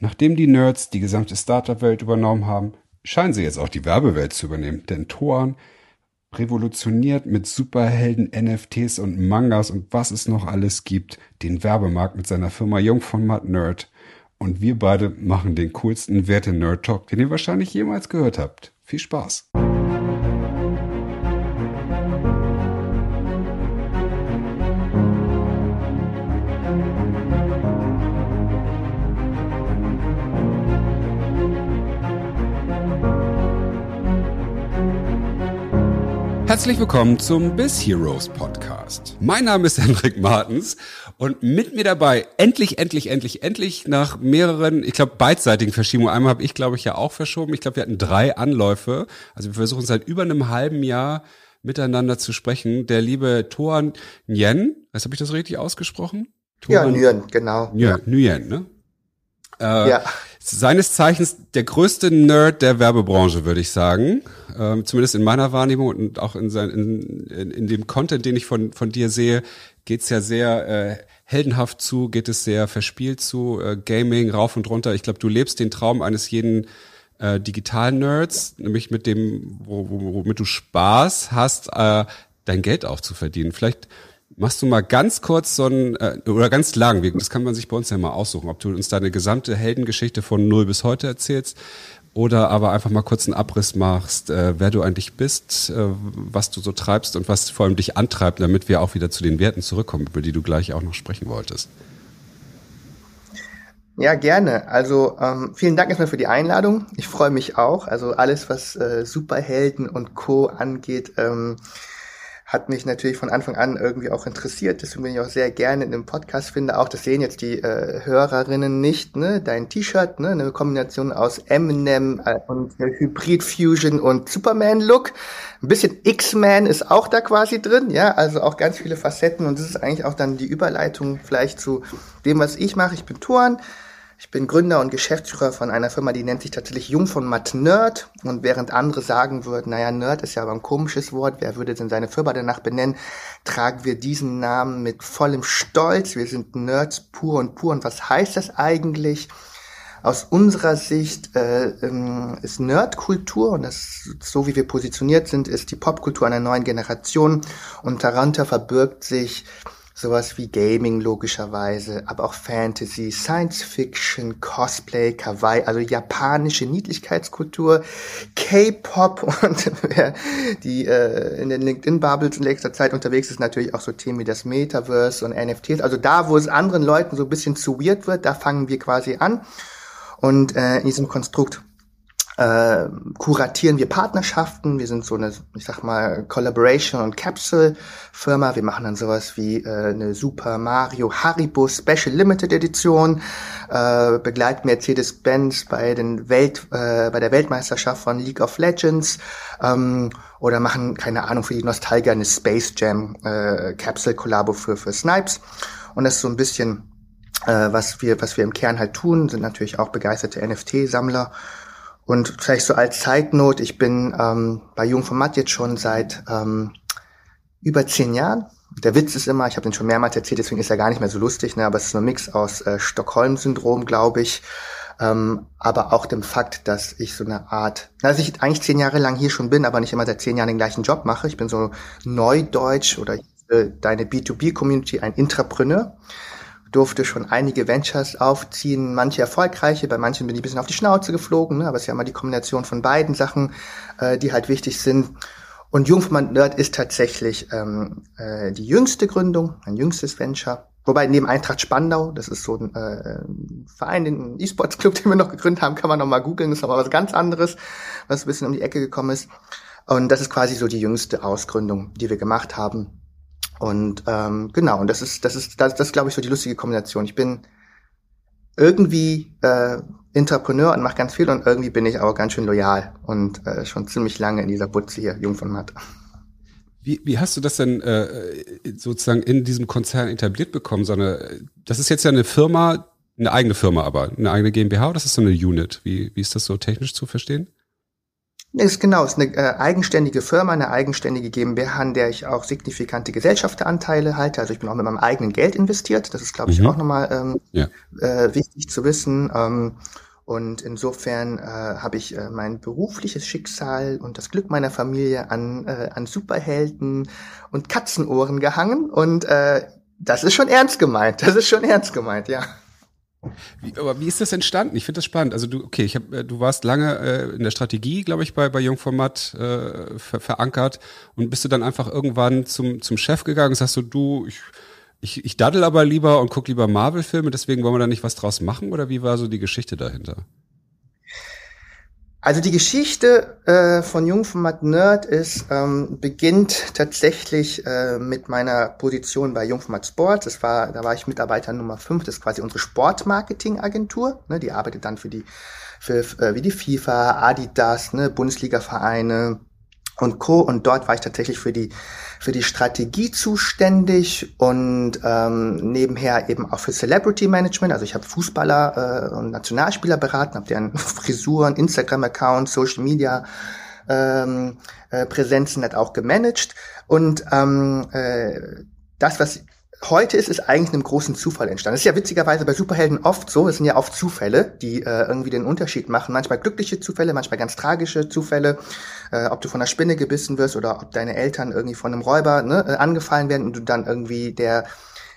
Nachdem die Nerds die gesamte Startup-Welt übernommen haben, scheinen sie jetzt auch die Werbewelt zu übernehmen. Denn Toan revolutioniert mit Superhelden, NFTs und Mangas und was es noch alles gibt, den Werbemarkt mit seiner Firma Jungformat Nerd. Und wir beide machen den coolsten Werte Nerd Talk, den ihr wahrscheinlich jemals gehört habt. Viel Spaß! Herzlich willkommen zum Biz Heroes Podcast. Mein Name ist Hendrik Martens und mit mir dabei endlich, endlich, endlich, endlich nach mehreren, ich glaube, beidseitigen Verschiebungen. Einmal habe ich, glaube ich, ja auch verschoben. Ich glaube, wir hatten drei Anläufe. Also wir versuchen seit über einem halben Jahr miteinander zu sprechen. Der liebe Toan Nguyen, was habe ich das richtig ausgesprochen? Toan, ja, Nguyen, genau. Nguyen, Nguyen ne? Äh, ja. Seines Zeichens der größte Nerd der Werbebranche, würde ich sagen. Ähm, zumindest in meiner Wahrnehmung und auch in, sein, in, in, in dem Content, den ich von, von dir sehe, geht's ja sehr äh, heldenhaft zu, geht es sehr verspielt zu, äh, Gaming rauf und runter. Ich glaube, du lebst den Traum eines jeden äh, Digital-Nerds, nämlich mit dem, wo, wo, womit du Spaß hast, äh, dein Geld auch zu verdienen. Vielleicht Machst du mal ganz kurz so ein, äh, oder ganz lang, das kann man sich bei uns ja mal aussuchen, ob du uns deine gesamte Heldengeschichte von null bis heute erzählst oder aber einfach mal kurz einen Abriss machst, äh, wer du eigentlich bist, äh, was du so treibst und was vor allem dich antreibt, damit wir auch wieder zu den Werten zurückkommen, über die du gleich auch noch sprechen wolltest. Ja, gerne. Also ähm, vielen Dank erstmal für die Einladung. Ich freue mich auch. Also alles, was äh, Superhelden und Co. angeht, ähm, hat mich natürlich von Anfang an irgendwie auch interessiert. Deswegen bin ich auch sehr gerne in dem Podcast, finde auch, das sehen jetzt die äh, Hörerinnen nicht, ne? Dein T-Shirt, ne? Eine Kombination aus Eminem äh, und Hybrid Fusion und Superman Look. Ein bisschen X-Man ist auch da quasi drin, ja, also auch ganz viele Facetten und das ist eigentlich auch dann die Überleitung vielleicht zu dem, was ich mache. Ich bin Toren ich bin Gründer und Geschäftsführer von einer Firma, die nennt sich tatsächlich Jung von Matt Nerd. Und während andere sagen würden, naja, Nerd ist ja aber ein komisches Wort, wer würde denn seine Firma danach benennen, tragen wir diesen Namen mit vollem Stolz. Wir sind Nerds pur und pur. Und was heißt das eigentlich? Aus unserer Sicht äh, ähm, ist Nerdkultur und das so wie wir positioniert sind, ist die Popkultur einer neuen Generation und darunter verbirgt sich sowas wie Gaming logischerweise, aber auch Fantasy, Science Fiction, Cosplay, Kawaii, also japanische Niedlichkeitskultur, K-Pop und wer die äh, in den LinkedIn-Bubbles in letzter Zeit unterwegs ist, natürlich auch so Themen wie das Metaverse und NFTs. Also da, wo es anderen Leuten so ein bisschen zu weird wird, da fangen wir quasi an. Und äh, in diesem Konstrukt äh, kuratieren wir Partnerschaften. Wir sind so eine, ich sag mal, Collaboration und Capsule Firma. Wir machen dann sowas wie äh, eine Super Mario Haribo Special Limited Edition, äh, begleiten Mercedes-Benz bei den Welt, äh, bei der Weltmeisterschaft von League of Legends ähm, oder machen keine Ahnung für die Nostalgier eine Space Jam äh, Capsule Kollabo für für Snipes. Und das ist so ein bisschen äh, was wir, was wir im Kern halt tun, sind natürlich auch begeisterte NFT-Sammler und vielleicht so als Zeitnot, ich bin ähm, bei Jungformat jetzt schon seit ähm, über zehn Jahren. Der Witz ist immer, ich habe den schon mehrmals erzählt, deswegen ist er gar nicht mehr so lustig, ne? aber es ist so ein Mix aus äh, Stockholm-Syndrom, glaube ich, ähm, aber auch dem Fakt, dass ich so eine Art, dass ich eigentlich zehn Jahre lang hier schon bin, aber nicht immer seit zehn Jahren den gleichen Job mache. Ich bin so Neudeutsch oder äh, deine B2B-Community ein Intrapreneur durfte schon einige Ventures aufziehen, manche erfolgreiche, bei manchen bin ich ein bisschen auf die Schnauze geflogen, ne? aber es ist ja immer die Kombination von beiden Sachen, äh, die halt wichtig sind. Und Jungfmann Nerd ist tatsächlich ähm, äh, die jüngste Gründung, ein jüngstes Venture. Wobei neben Eintracht Spandau, das ist so ein äh, Verein, den E-Sports-Club, den wir noch gegründet haben, kann man noch mal googeln, ist aber was ganz anderes, was ein bisschen um die Ecke gekommen ist. Und das ist quasi so die jüngste Ausgründung, die wir gemacht haben. Und ähm, genau, und das ist, das ist, das, das glaube ich, so die lustige Kombination. Ich bin irgendwie äh, Entrepreneur und mache ganz viel und irgendwie bin ich aber ganz schön loyal und äh, schon ziemlich lange in dieser Butze hier, Jung von Matt. Wie, wie hast du das denn äh, sozusagen in diesem Konzern etabliert bekommen? So eine, das ist jetzt ja eine Firma, eine eigene Firma aber, eine eigene GmbH oder das ist so eine Unit? Wie, wie ist das so technisch zu verstehen? Ist genau, es ist eine äh, eigenständige Firma, eine eigenständige GmbH, an der ich auch signifikante Gesellschafteranteile halte. Also ich bin auch mit meinem eigenen Geld investiert. Das ist, glaube ich, mhm. auch nochmal ähm, ja. äh, wichtig zu wissen. Ähm, und insofern äh, habe ich äh, mein berufliches Schicksal und das Glück meiner Familie an, äh, an Superhelden und Katzenohren gehangen. Und äh, das ist schon ernst gemeint. Das ist schon ernst gemeint, ja. Wie, aber wie ist das entstanden? Ich finde das spannend. Also du, okay, ich hab, äh, du warst lange äh, in der Strategie, glaube ich, bei, bei Jungformat äh, ver verankert und bist du dann einfach irgendwann zum, zum Chef gegangen und sagst so, du, ich, ich, ich daddel aber lieber und guck lieber Marvel-Filme, deswegen wollen wir da nicht was draus machen oder wie war so die Geschichte dahinter? Also die Geschichte äh, von Jungformat Nerd ist, ähm, beginnt tatsächlich äh, mit meiner Position bei Jungformat Sports. Das war, da war ich Mitarbeiter Nummer 5, das ist quasi unsere Sportmarketing-Agentur. Ne, die arbeitet dann für die, für, äh, wie die FIFA, Adidas, ne, Bundesliga-Vereine, und Co. Und dort war ich tatsächlich für die für die Strategie zuständig und ähm, nebenher eben auch für Celebrity Management. Also ich habe Fußballer äh, und Nationalspieler beraten, habe deren Frisuren, Instagram-Accounts, Social Media ähm, äh, Präsenzen hat auch gemanagt. Und ähm, äh, das, was heute ist es eigentlich einem großen Zufall entstanden. Das ist ja witzigerweise bei Superhelden oft so, es sind ja oft Zufälle, die äh, irgendwie den Unterschied machen. Manchmal glückliche Zufälle, manchmal ganz tragische Zufälle, äh, ob du von einer Spinne gebissen wirst oder ob deine Eltern irgendwie von einem Räuber ne, äh, angefallen werden und du dann irgendwie der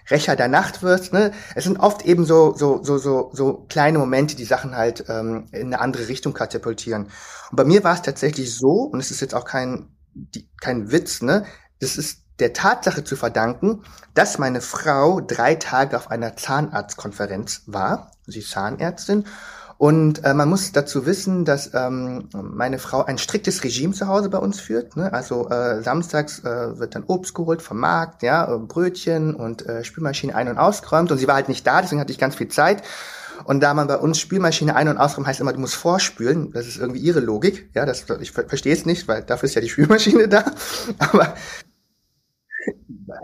Rächer der Nacht wirst. Ne? Es sind oft eben so, so, so, so, so kleine Momente, die Sachen halt ähm, in eine andere Richtung katapultieren. Und bei mir war es tatsächlich so, und es ist jetzt auch kein, die, kein Witz, ne? Das ist der Tatsache zu verdanken, dass meine Frau drei Tage auf einer Zahnarztkonferenz war. Sie ist Zahnärztin. Und äh, man muss dazu wissen, dass ähm, meine Frau ein striktes Regime zu Hause bei uns führt. Ne? Also äh, samstags äh, wird dann Obst geholt vom Markt, ja, äh, Brötchen und äh, Spülmaschine ein- und ausgeräumt. Und sie war halt nicht da, deswegen hatte ich ganz viel Zeit. Und da man bei uns Spülmaschine ein- und ausräumen heißt immer, du musst vorspülen. Das ist irgendwie ihre Logik. Ja, das, ich verstehe es nicht, weil dafür ist ja die Spülmaschine da. Aber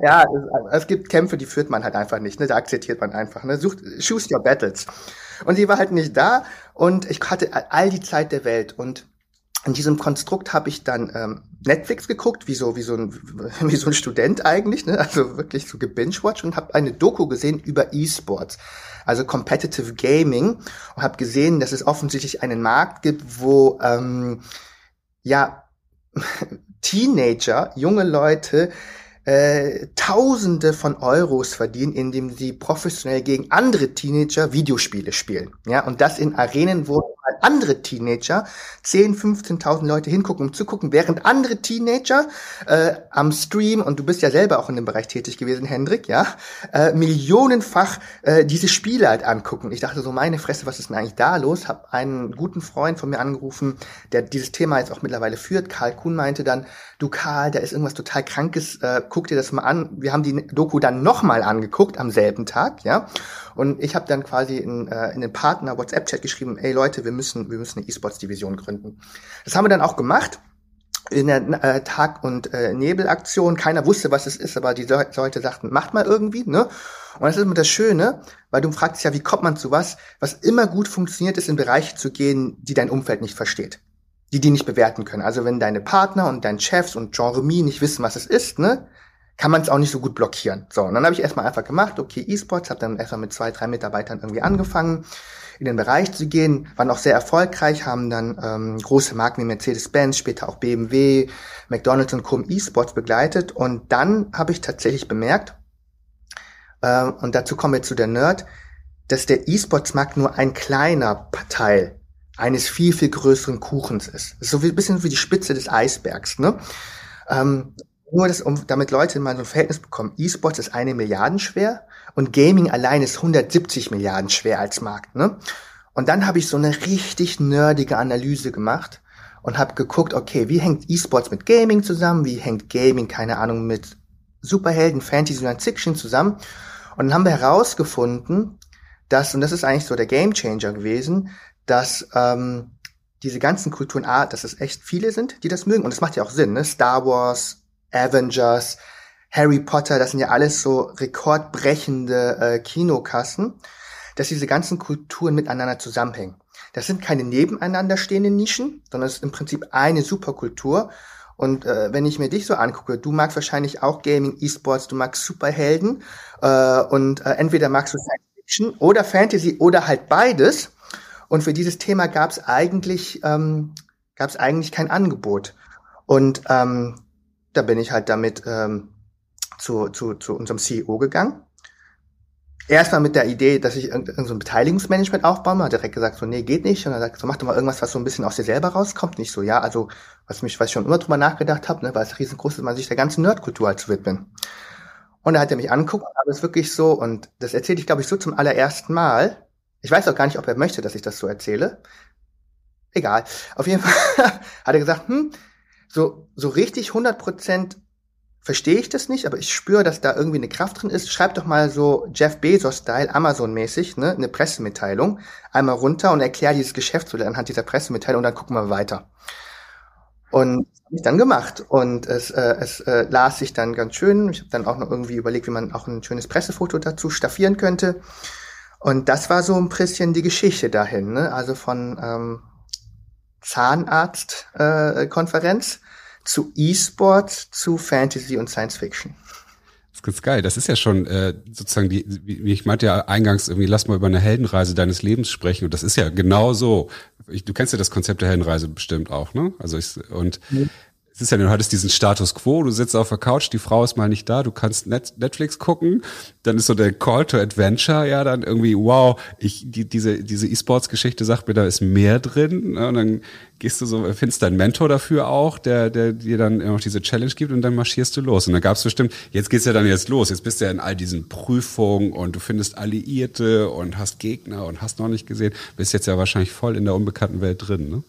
ja, es, es, gibt Kämpfe, die führt man halt einfach nicht, ne? Da akzeptiert man einfach, ne? Sucht, choose your battles. Und sie war halt nicht da und ich hatte all die Zeit der Welt und in diesem Konstrukt habe ich dann ähm, Netflix geguckt, wie so, wie so ein, wie so ein Student eigentlich, ne? also wirklich so gebingewatcht und habe eine Doku gesehen über E-Sports, also Competitive Gaming und habe gesehen, dass es offensichtlich einen Markt gibt, wo ähm, ja Teenager, junge Leute äh, Tausende von Euros verdienen, indem sie professionell gegen andere Teenager Videospiele spielen. Ja, und das in Arenen, wo andere Teenager 10, 15.000 Leute hingucken, um zu gucken, während andere Teenager äh, am Stream, und du bist ja selber auch in dem Bereich tätig gewesen, Hendrik, ja, äh, millionenfach äh, diese Spiele halt angucken. Ich dachte so, meine Fresse, was ist denn eigentlich da los? Hab einen guten Freund von mir angerufen, der dieses Thema jetzt auch mittlerweile führt. Karl Kuhn meinte dann, du Karl, da ist irgendwas total Krankes, äh, guck dir das mal an. Wir haben die Doku dann nochmal angeguckt am selben Tag, ja. Und ich habe dann quasi in, äh, in den Partner WhatsApp-Chat geschrieben, ey Leute, wir müssen, wir müssen eine E-Sports-Division gründen. Das haben wir dann auch gemacht in der äh, Tag- und äh, Nebelaktion. Keiner wusste, was es ist, aber die Leute sagten, macht mal irgendwie, ne? Und das ist immer das Schöne, weil du fragst ja, wie kommt man zu was? Was immer gut funktioniert, ist in Bereiche zu gehen, die dein Umfeld nicht versteht. Die die nicht bewerten können. Also wenn deine Partner und dein Chefs und Jean Remy nicht wissen, was es ist, ne? Kann man es auch nicht so gut blockieren. So, und dann habe ich erstmal einfach gemacht, okay, E-Sports, habe dann erstmal mit zwei, drei Mitarbeitern irgendwie angefangen, in den Bereich zu gehen, waren auch sehr erfolgreich, haben dann ähm, große Marken wie Mercedes-Benz, später auch BMW, McDonald's und Co. E-Sports begleitet. Und dann habe ich tatsächlich bemerkt, äh, und dazu kommen wir zu der Nerd, dass der E-Sports-Markt nur ein kleiner Teil eines viel, viel größeren Kuchens ist. So wie, ein bisschen wie die Spitze des Eisbergs. Ne? Ähm, nur das, um, damit Leute mal so ein Verhältnis bekommen. E-Sports ist eine Milliarden schwer und Gaming allein ist 170 Milliarden schwer als Markt. Ne? Und dann habe ich so eine richtig nerdige Analyse gemacht und habe geguckt, okay, wie hängt E-Sports mit Gaming zusammen? Wie hängt Gaming, keine Ahnung, mit Superhelden, Fantasy und Fiction zusammen? Und dann haben wir herausgefunden, dass, und das ist eigentlich so der Game Changer gewesen, dass ähm, diese ganzen Kulturen, A, dass es echt viele sind, die das mögen. Und das macht ja auch Sinn, ne? Star Wars, Avengers, Harry Potter, das sind ja alles so rekordbrechende äh, Kinokassen, dass diese ganzen Kulturen miteinander zusammenhängen. Das sind keine nebeneinander stehenden Nischen, sondern es ist im Prinzip eine Superkultur. Und äh, wenn ich mir dich so angucke, du magst wahrscheinlich auch Gaming, E-Sports, du magst Superhelden äh, und äh, entweder magst du Science Fiction oder Fantasy oder halt beides. Und für dieses Thema gab es eigentlich ähm, gab es eigentlich kein Angebot. Und ähm, da bin ich halt damit ähm, zu, zu, zu unserem CEO gegangen. Erstmal mit der Idee, dass ich irgendein so ein Beteiligungsmanagement aufbaue, hat direkt gesagt, so, nee, geht nicht. Und er sagt, so, mach doch mal irgendwas, was so ein bisschen aus dir selber rauskommt. Nicht so, ja, also, was mich, was ich schon immer drüber nachgedacht habe, ne, weil es riesengroß ist, man sich der ganzen Nerdkultur halt zu widmen. Und da hat er mich angeguckt, aber es wirklich so, und das erzähle ich, glaube ich, so zum allerersten Mal. Ich weiß auch gar nicht, ob er möchte, dass ich das so erzähle. Egal. Auf jeden Fall hat er gesagt, hm, so, so richtig 100 Prozent verstehe ich das nicht, aber ich spüre, dass da irgendwie eine Kraft drin ist. Schreib doch mal so Jeff Bezos-Style, Amazon-mäßig, ne, eine Pressemitteilung, einmal runter und erklär dieses Geschäftsmodell anhand dieser Pressemitteilung und dann gucken wir weiter. Und das habe ich dann gemacht und es, äh, es äh, las sich dann ganz schön. Ich habe dann auch noch irgendwie überlegt, wie man auch ein schönes Pressefoto dazu staffieren könnte. Und das war so ein bisschen die Geschichte dahin, ne? also von ähm, Zahnarztkonferenz äh, zu E-Sport, zu Fantasy und Science Fiction. Das ist ganz geil. Das ist ja schon äh, sozusagen die, wie ich meinte ja eingangs irgendwie, lass mal über eine Heldenreise deines Lebens sprechen. Und das ist ja genau so. Ich, du kennst ja das Konzept der Heldenreise bestimmt auch, ne? Also ich und mhm es ist ja, du hattest diesen Status quo, du sitzt auf der Couch, die Frau ist mal nicht da, du kannst Net Netflix gucken, dann ist so der Call to Adventure, ja, dann irgendwie, wow, ich, die, diese, diese E-Sports-Geschichte sagt mir, da ist mehr drin, ne? und dann gehst du so, findest deinen Mentor dafür auch, der, der dir dann noch diese Challenge gibt und dann marschierst du los. Und dann gab es bestimmt, jetzt geht's ja dann jetzt los, jetzt bist du ja in all diesen Prüfungen und du findest Alliierte und hast Gegner und hast noch nicht gesehen, bist jetzt ja wahrscheinlich voll in der unbekannten Welt drin, ne?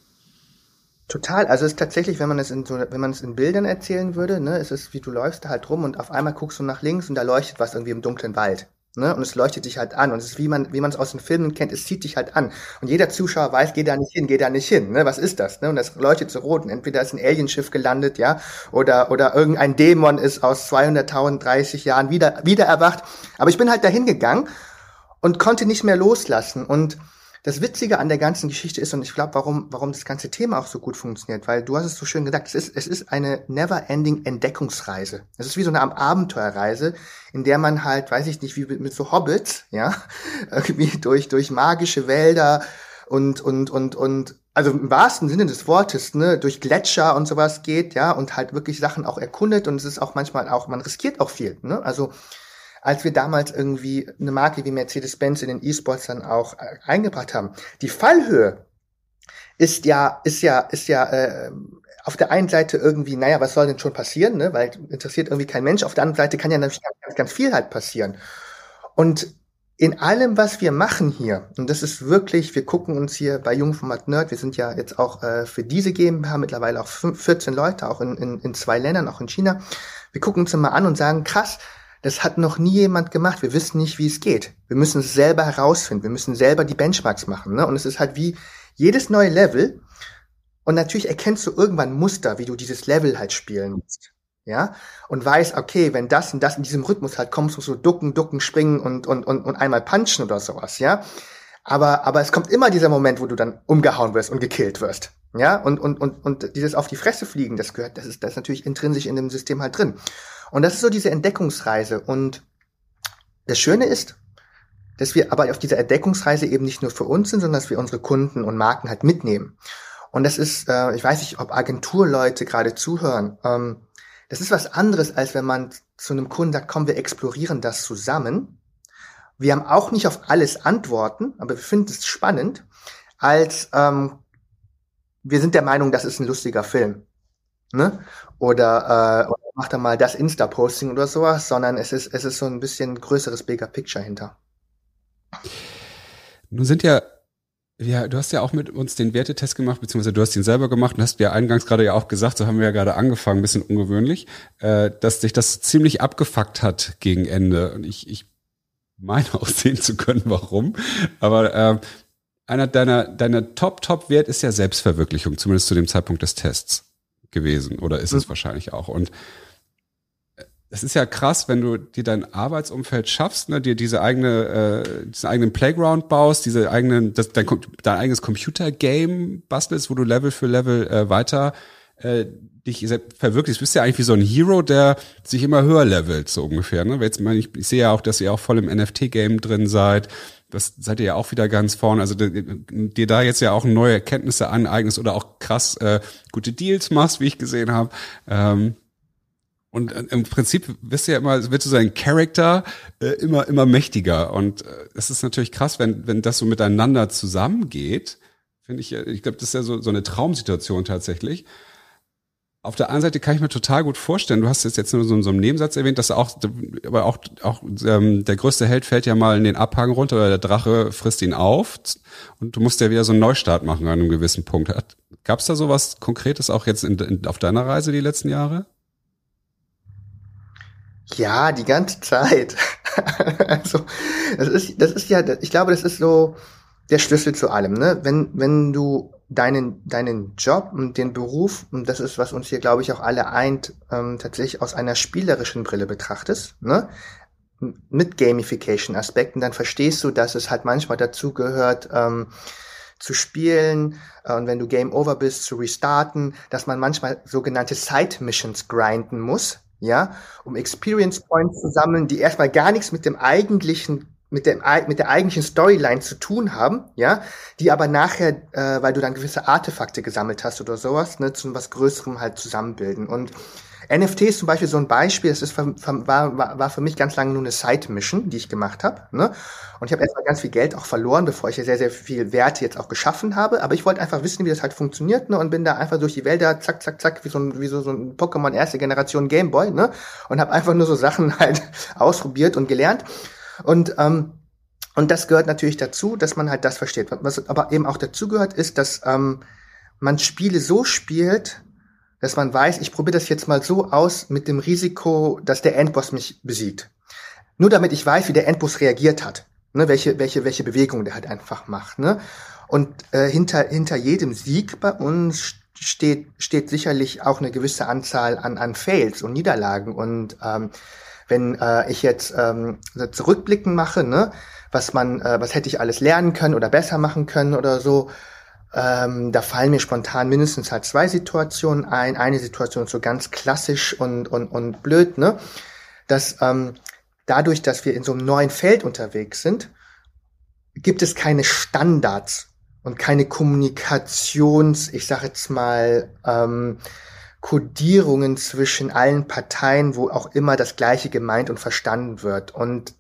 Total. Also es ist tatsächlich, wenn man es in so, wenn man es in Bildern erzählen würde, ne, es ist wie du läufst da halt rum und auf einmal guckst du nach links und da leuchtet was irgendwie im dunklen Wald. Ne? Und es leuchtet dich halt an. Und es ist wie man, wie man es aus den Filmen kennt, es zieht dich halt an. Und jeder Zuschauer weiß, geh da nicht hin, geh da nicht hin. Ne? Was ist das? Ne? Und das leuchtet so rot. Und entweder ist ein Alienschiff gelandet, ja, oder, oder irgendein Dämon ist aus 200.030 Jahren wieder, wieder erwacht. Aber ich bin halt dahin gegangen und konnte nicht mehr loslassen. Und das Witzige an der ganzen Geschichte ist, und ich glaube, warum, warum das ganze Thema auch so gut funktioniert, weil du hast es so schön gesagt, es ist, es ist eine never-ending Entdeckungsreise. Es ist wie so eine Abenteuerreise, in der man halt, weiß ich nicht, wie mit, so Hobbits, ja, irgendwie durch, durch magische Wälder und, und, und, und, also im wahrsten Sinne des Wortes, ne, durch Gletscher und sowas geht, ja, und halt wirklich Sachen auch erkundet und es ist auch manchmal auch, man riskiert auch viel, ne, also, als wir damals irgendwie eine Marke wie Mercedes-Benz in den E-Sports dann auch äh, eingebracht haben. Die Fallhöhe ist ja, ist ja, ist ja äh, auf der einen Seite irgendwie, naja, was soll denn schon passieren, ne? Weil interessiert irgendwie kein Mensch. Auf der anderen Seite kann ja natürlich ganz, ganz viel halt passieren. Und in allem, was wir machen hier, und das ist wirklich, wir gucken uns hier bei Jungformat Nerd, wir sind ja jetzt auch äh, für diese GmbH mittlerweile auch 14 Leute, auch in, in, in zwei Ländern, auch in China. Wir gucken uns mal an und sagen, krass, das hat noch nie jemand gemacht. Wir wissen nicht, wie es geht. Wir müssen es selber herausfinden. Wir müssen selber die Benchmarks machen. Ne? Und es ist halt wie jedes neue Level. Und natürlich erkennst du irgendwann Muster, wie du dieses Level halt spielen musst. Ja, und weiß, okay, wenn das und das in diesem Rhythmus halt kommst, musst du ducken, ducken, springen und, und, und, und einmal punchen oder sowas, ja. Aber, aber es kommt immer dieser Moment, wo du dann umgehauen wirst und gekillt wirst. Ja, und, und, und, und dieses auf die Fresse fliegen, das gehört, das ist, das ist natürlich intrinsisch in dem System halt drin. Und das ist so diese Entdeckungsreise. Und das Schöne ist, dass wir aber auf dieser Entdeckungsreise eben nicht nur für uns sind, sondern dass wir unsere Kunden und Marken halt mitnehmen. Und das ist, äh, ich weiß nicht, ob Agenturleute gerade zuhören. Ähm, das ist was anderes, als wenn man zu einem Kunden sagt, komm, wir explorieren das zusammen. Wir haben auch nicht auf alles Antworten, aber wir finden es spannend, als ähm, wir sind der Meinung, das ist ein lustiger Film. Ne? Oder, äh, mach da mal das Insta-Posting oder sowas, sondern es ist, es ist so ein bisschen größeres Bigger Picture hinter. Nun sind ja ja, du hast ja auch mit uns den Wertetest gemacht, beziehungsweise du hast ihn selber gemacht und hast ja eingangs gerade ja auch gesagt, so haben wir ja gerade angefangen, ein bisschen ungewöhnlich, äh, dass dich das ziemlich abgefuckt hat gegen Ende. Und ich, ich meine auch sehen zu können, warum. Aber äh, einer deiner, deiner Top-Top-Wert ist ja Selbstverwirklichung, zumindest zu dem Zeitpunkt des Tests gewesen. Oder ist es mhm. wahrscheinlich auch. Und es ist ja krass, wenn du dir dein Arbeitsumfeld schaffst, ne, dir diese eigene, äh, diesen eigenen Playground baust, diese eigenen, das, dein, dein eigenes Computergame bastelst, wo du Level für Level äh, weiter äh, dich verwirklichst. Du bist ja eigentlich wie so ein Hero, der sich immer höher levelt, so ungefähr. Ne? Jetzt meine ich, ich sehe ja auch, dass ihr auch voll im NFT-Game drin seid. Das seid ihr ja auch wieder ganz vorne. Also dir da jetzt ja auch neue Erkenntnisse aneignest oder auch krass äh, gute Deals machst, wie ich gesehen habe. Ähm, und äh, im Prinzip wirst du ja immer, wird so sein Charakter äh, immer, immer mächtiger. Und äh, es ist natürlich krass, wenn, wenn das so miteinander zusammengeht. Finde ich, ich glaube, das ist ja so, so eine Traumsituation tatsächlich. Auf der anderen Seite kann ich mir total gut vorstellen, du hast es jetzt nur so in so einem Nebensatz erwähnt, dass auch, aber auch, auch ähm, der größte Held fällt ja mal in den Abhang runter oder der Drache frisst ihn auf und du musst ja wieder so einen Neustart machen an einem gewissen Punkt. Gab es da sowas Konkretes auch jetzt in, in, auf deiner Reise die letzten Jahre? Ja, die ganze Zeit. also, das ist, das ist ja, ich glaube, das ist so der Schlüssel zu allem, ne? Wenn, wenn du deinen, deinen Job und den Beruf, und das ist, was uns hier, glaube ich, auch alle eint, ähm, tatsächlich aus einer spielerischen Brille betrachtest, ne? Mit Gamification-Aspekten, dann verstehst du, dass es halt manchmal dazu gehört, ähm, zu spielen äh, und wenn du Game Over bist, zu restarten, dass man manchmal sogenannte Side-Missions grinden muss, ja, um Experience Points zu sammeln, die erstmal gar nichts mit dem eigentlichen mit der, mit der eigentlichen Storyline zu tun haben, ja, die aber nachher, äh, weil du dann gewisse Artefakte gesammelt hast oder sowas, ne, zu was Größerem halt zusammenbilden. Und NFT ist zum Beispiel so ein Beispiel, das ist, war, war, war für mich ganz lange nur eine Side-Mission, die ich gemacht habe. Ne? Und ich habe erstmal ganz viel Geld auch verloren, bevor ich ja sehr, sehr viel Werte jetzt auch geschaffen habe. Aber ich wollte einfach wissen, wie das halt funktioniert, ne? Und bin da einfach durch die Wälder, zack, zack, zack, wie so ein, wie so, so ein Pokémon erste Generation Gameboy, ne? Und habe einfach nur so Sachen halt ausprobiert und gelernt. Und ähm, und das gehört natürlich dazu, dass man halt das versteht. Was aber eben auch dazu gehört, ist, dass ähm, man Spiele so spielt, dass man weiß, ich probiere das jetzt mal so aus mit dem Risiko, dass der Endboss mich besiegt. Nur damit ich weiß, wie der Endboss reagiert hat. Ne, welche, welche, welche Bewegung der halt einfach macht. Ne? Und äh, hinter, hinter jedem Sieg bei uns steht, steht sicherlich auch eine gewisse Anzahl an, an Fails und Niederlagen. Und ähm, wenn äh, ich jetzt ähm, zurückblicken mache, ne, was man, äh, was hätte ich alles lernen können oder besser machen können oder so. Ähm, da fallen mir spontan mindestens halt zwei Situationen ein. Eine Situation so ganz klassisch und, und, und blöd, ne? Dass ähm, dadurch, dass wir in so einem neuen Feld unterwegs sind, gibt es keine Standards und keine Kommunikations, ich sage jetzt mal, ähm, Kodierungen zwischen allen Parteien, wo auch immer das Gleiche gemeint und verstanden wird. Und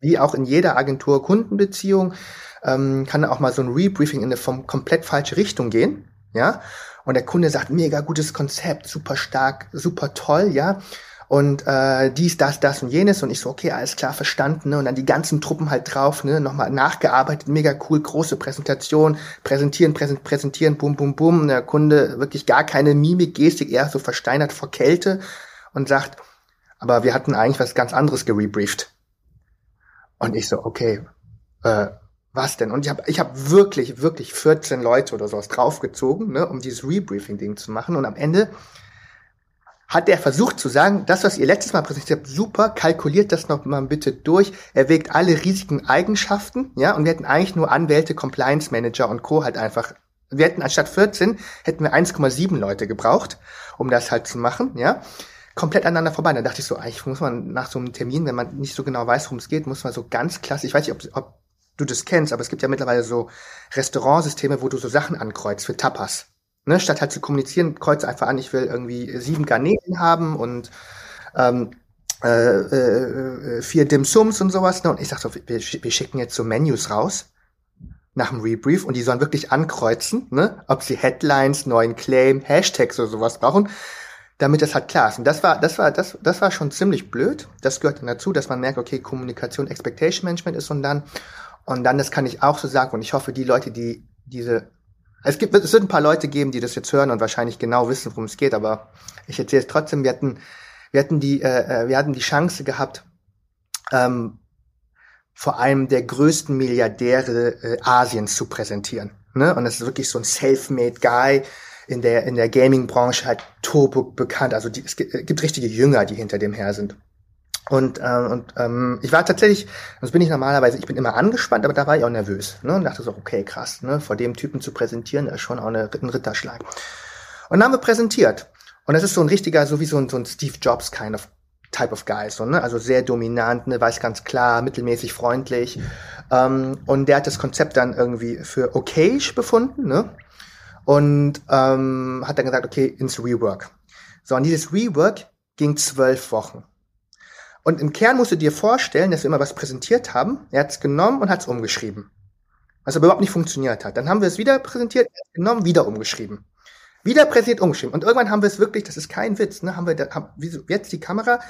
wie auch in jeder Agentur Kundenbeziehung ähm, kann auch mal so ein Rebriefing in eine vom komplett falsche Richtung gehen, ja. Und der Kunde sagt, mega gutes Konzept, super stark, super toll, ja. Und äh, dies, das, das und jenes. Und ich so, okay, alles klar, verstanden. Ne? Und dann die ganzen Truppen halt drauf, ne? nochmal nachgearbeitet, mega cool, große Präsentation, präsentieren, präsent, präsentieren, bum, bum, bum. Der Kunde wirklich gar keine Mimik, Gestik, eher so versteinert vor Kälte und sagt, aber wir hatten eigentlich was ganz anderes gerebrieft. Und ich so, okay, äh, was denn? Und ich habe ich hab wirklich, wirklich 14 Leute oder sowas draufgezogen, ne, um dieses Rebriefing-Ding zu machen. Und am Ende hat er versucht zu sagen, das, was ihr letztes Mal präsentiert habt, super, kalkuliert das noch mal bitte durch, erwägt alle riesigen Eigenschaften, ja, und wir hätten eigentlich nur Anwälte, Compliance Manager und Co. halt einfach, wir hätten anstatt 14, hätten wir 1,7 Leute gebraucht, um das halt zu machen, ja komplett aneinander vorbei. Da dachte ich so, eigentlich muss man nach so einem Termin, wenn man nicht so genau weiß, worum es geht, muss man so ganz klassisch, ich weiß nicht, ob, ob du das kennst, aber es gibt ja mittlerweile so Restaurantsysteme, wo du so Sachen ankreuzt für Tapas. Ne, statt halt zu kommunizieren, kreuze einfach an, ich will irgendwie sieben Garnelen haben und ähm, äh, äh, vier Dim Sums und sowas. Ne? Und ich sag so, wir, wir schicken jetzt so Menus raus nach dem Rebrief und die sollen wirklich ankreuzen, ne, ob sie Headlines, neuen Claim, Hashtags oder sowas brauchen damit das halt klar ist. Und das war, das war, das, das war schon ziemlich blöd. Das gehört dann dazu, dass man merkt, okay, Kommunikation, Expectation Management ist und dann, und dann, das kann ich auch so sagen. Und ich hoffe, die Leute, die diese, es gibt, es wird ein paar Leute geben, die das jetzt hören und wahrscheinlich genau wissen, worum es geht, aber ich erzähle es trotzdem, wir hatten, wir hatten die, äh, äh, wir hatten die Chance gehabt, ähm, vor einem der größten Milliardäre äh, Asiens zu präsentieren. Ne? Und das ist wirklich so ein self-made Guy, in der, in der Gaming-Branche halt turbo bekannt. Also die, es gibt, richtige Jünger, die hinter dem her sind. Und, äh, und ähm, ich war tatsächlich, das bin ich normalerweise, ich bin immer angespannt, aber da war ich auch nervös. Ne? Und dachte so, okay, krass, ne? vor dem Typen zu präsentieren, ist schon auch eine, ein Ritterschlag. Und dann haben wir präsentiert. Und das ist so ein richtiger, so wie so ein, so ein Steve Jobs kind of Type of Guy, so, ne? Also sehr dominant, ne, weiß ganz klar, mittelmäßig freundlich. Ähm, und der hat das Konzept dann irgendwie für okayisch befunden, ne? Und ähm, hat dann gesagt, okay, ins Rework. So, und dieses Rework ging zwölf Wochen. Und im Kern musst du dir vorstellen, dass wir immer was präsentiert haben. Er hat es genommen und hat es umgeschrieben. Was aber überhaupt nicht funktioniert hat. Dann haben wir es wieder präsentiert, er genommen, wieder umgeschrieben. Wieder präsentiert, umgeschrieben. Und irgendwann haben wir es wirklich, das ist kein Witz, ne, haben wir da, haben, jetzt die Kamera,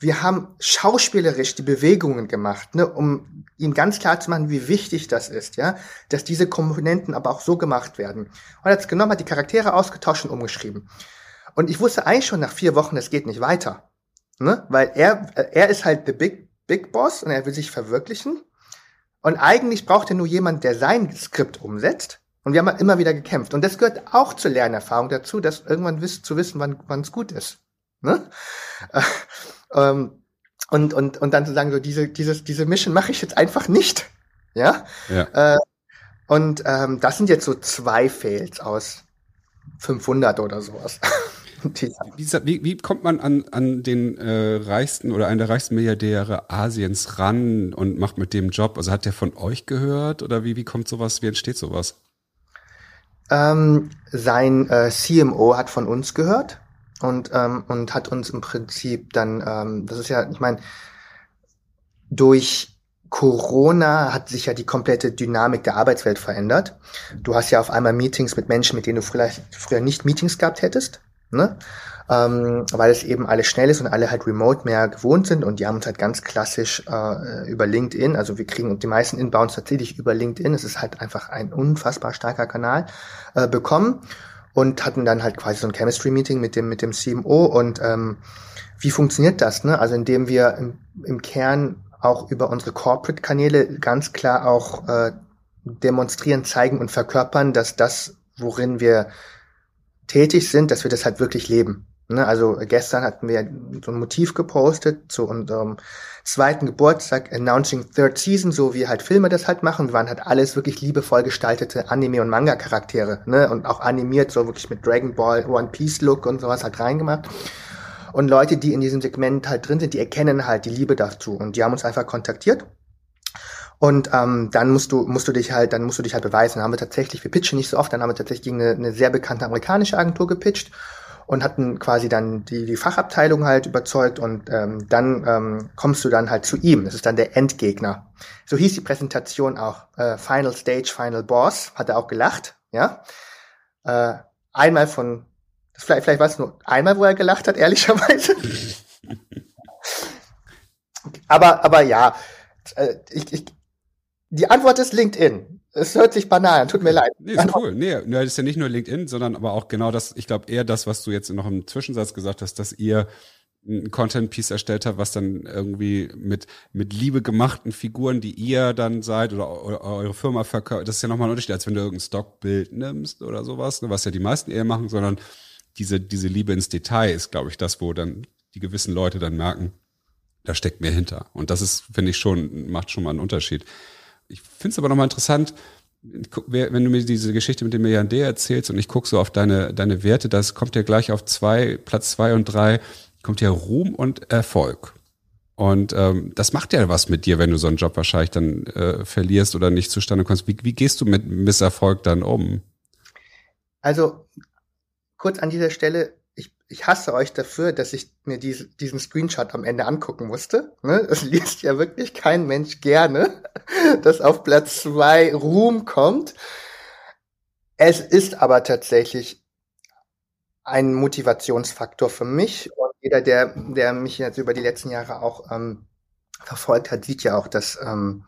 wir haben schauspielerisch die Bewegungen gemacht, ne, um ihm ganz klar zu machen, wie wichtig das ist, ja, dass diese Komponenten aber auch so gemacht werden. Und er hat es genommen, hat die Charaktere ausgetauscht und umgeschrieben. Und ich wusste eigentlich schon nach vier Wochen, es geht nicht weiter. Ne? Weil er, er ist halt the big, big boss und er will sich verwirklichen. Und eigentlich braucht er nur jemand, der sein Skript umsetzt. Und wir haben halt immer wieder gekämpft. Und das gehört auch zur Lernerfahrung dazu, dass irgendwann wiss, zu wissen, wann wann es gut ist. Ne? ähm, und, und, und dann zu sagen, so diese, dieses, diese Mission mache ich jetzt einfach nicht. Ja. ja. Äh, und ähm, das sind jetzt so zwei Fails aus 500 oder sowas. wie, wie, kommt man an, an den äh, reichsten oder einen der reichsten Milliardäre Asiens ran und macht mit dem Job? Also hat der von euch gehört oder wie, wie kommt sowas, wie entsteht sowas? Ähm, sein äh, CMO hat von uns gehört und, ähm, und hat uns im Prinzip dann, ähm, das ist ja, ich meine, durch Corona hat sich ja die komplette Dynamik der Arbeitswelt verändert. Du hast ja auf einmal Meetings mit Menschen, mit denen du vielleicht früher nicht Meetings gehabt hättest ne? Ähm, weil es eben alles schnell ist und alle halt remote mehr gewohnt sind und die haben uns halt ganz klassisch äh, über LinkedIn, also wir kriegen die meisten Inbounds tatsächlich über LinkedIn, es ist halt einfach ein unfassbar starker Kanal, äh, bekommen und hatten dann halt quasi so ein Chemistry-Meeting mit dem, mit dem CMO und ähm, wie funktioniert das? Ne? Also indem wir im, im Kern auch über unsere Corporate-Kanäle ganz klar auch äh, demonstrieren, zeigen und verkörpern, dass das, worin wir tätig sind, dass wir das halt wirklich leben. Ne? Also gestern hatten wir so ein Motiv gepostet zu unserem zweiten Geburtstag, Announcing Third Season, so wie halt Filme das halt machen. Wir waren halt alles wirklich liebevoll gestaltete Anime- und Manga-Charaktere. Ne? Und auch animiert, so wirklich mit Dragon Ball, One Piece-Look und sowas halt reingemacht. Und Leute, die in diesem Segment halt drin sind, die erkennen halt die Liebe dazu. Und die haben uns einfach kontaktiert und ähm, dann musst du, musst du dich halt, dann musst du dich halt beweisen. Dann haben wir tatsächlich, wir pitchen nicht so oft, dann haben wir tatsächlich eine, eine sehr bekannte amerikanische Agentur gepitcht und hatten quasi dann die, die Fachabteilung halt überzeugt und ähm, dann ähm, kommst du dann halt zu ihm. Das ist dann der Endgegner. So hieß die Präsentation auch. Äh, Final Stage, Final Boss. Hat er auch gelacht, ja. Äh, einmal von, vielleicht, vielleicht war es nur einmal, wo er gelacht hat, ehrlicherweise. aber, aber ja, äh, ich, ich, die Antwort ist LinkedIn. Es hört sich banal an, tut mir leid. Nee, ist cool. Nee, das ist ja nicht nur LinkedIn, sondern aber auch genau das, ich glaube eher das, was du jetzt noch im Zwischensatz gesagt hast, dass ihr ein Content-Piece erstellt habt, was dann irgendwie mit, mit Liebe gemachten Figuren, die ihr dann seid oder, oder eure Firma verkauft, das ist ja nochmal ein Unterschied, als wenn du irgendein Stockbild nimmst oder sowas, ne, was ja die meisten eher machen, sondern diese, diese Liebe ins Detail ist, glaube ich, das, wo dann die gewissen Leute dann merken, da steckt mehr hinter. Und das ist, finde ich schon, macht schon mal einen Unterschied ich finde es aber nochmal interessant, wenn du mir diese Geschichte mit dem Milliardär erzählst und ich gucke so auf deine, deine Werte, das kommt ja gleich auf zwei, Platz zwei und drei, kommt ja Ruhm und Erfolg. Und ähm, das macht ja was mit dir, wenn du so einen Job wahrscheinlich dann äh, verlierst oder nicht zustande kommst. Wie, wie gehst du mit Misserfolg dann um? Also kurz an dieser Stelle, ich hasse euch dafür, dass ich mir diese, diesen Screenshot am Ende angucken musste. Ne? Das liest ja wirklich kein Mensch gerne, dass auf Platz zwei Ruhm kommt. Es ist aber tatsächlich ein Motivationsfaktor für mich. Und jeder, der, der mich jetzt über die letzten Jahre auch ähm, verfolgt hat, sieht ja auch, dass, ähm,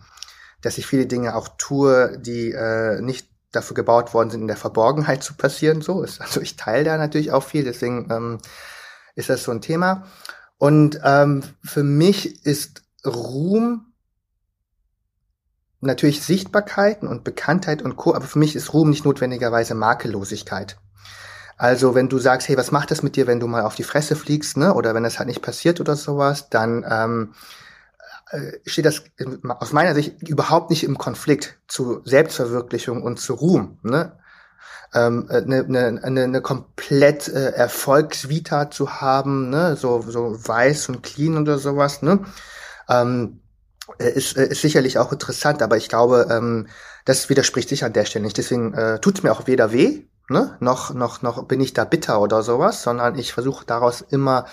dass ich viele Dinge auch tue, die äh, nicht dafür gebaut worden sind, in der Verborgenheit zu passieren. So ist also ich teile da natürlich auch viel, deswegen ähm, ist das so ein Thema. Und ähm, für mich ist Ruhm natürlich Sichtbarkeiten und Bekanntheit und Co. Aber für mich ist Ruhm nicht notwendigerweise Makellosigkeit. Also wenn du sagst, hey, was macht das mit dir, wenn du mal auf die Fresse fliegst, ne? Oder wenn das halt nicht passiert oder sowas, dann ähm, äh, steht das aus meiner Sicht überhaupt nicht im Konflikt zu Selbstverwirklichung und zu Ruhm. Ne? Ähm, eine, eine, eine, eine komplett äh, Erfolgsvita zu haben, ne? so, so weiß und clean oder sowas, ne? Ähm, äh, ist, äh, ist sicherlich auch interessant, aber ich glaube, ähm, das widerspricht sich an der Stelle nicht. Deswegen äh, tut es mir auch weder weh, ne? noch, noch, noch bin ich da bitter oder sowas, sondern ich versuche daraus immer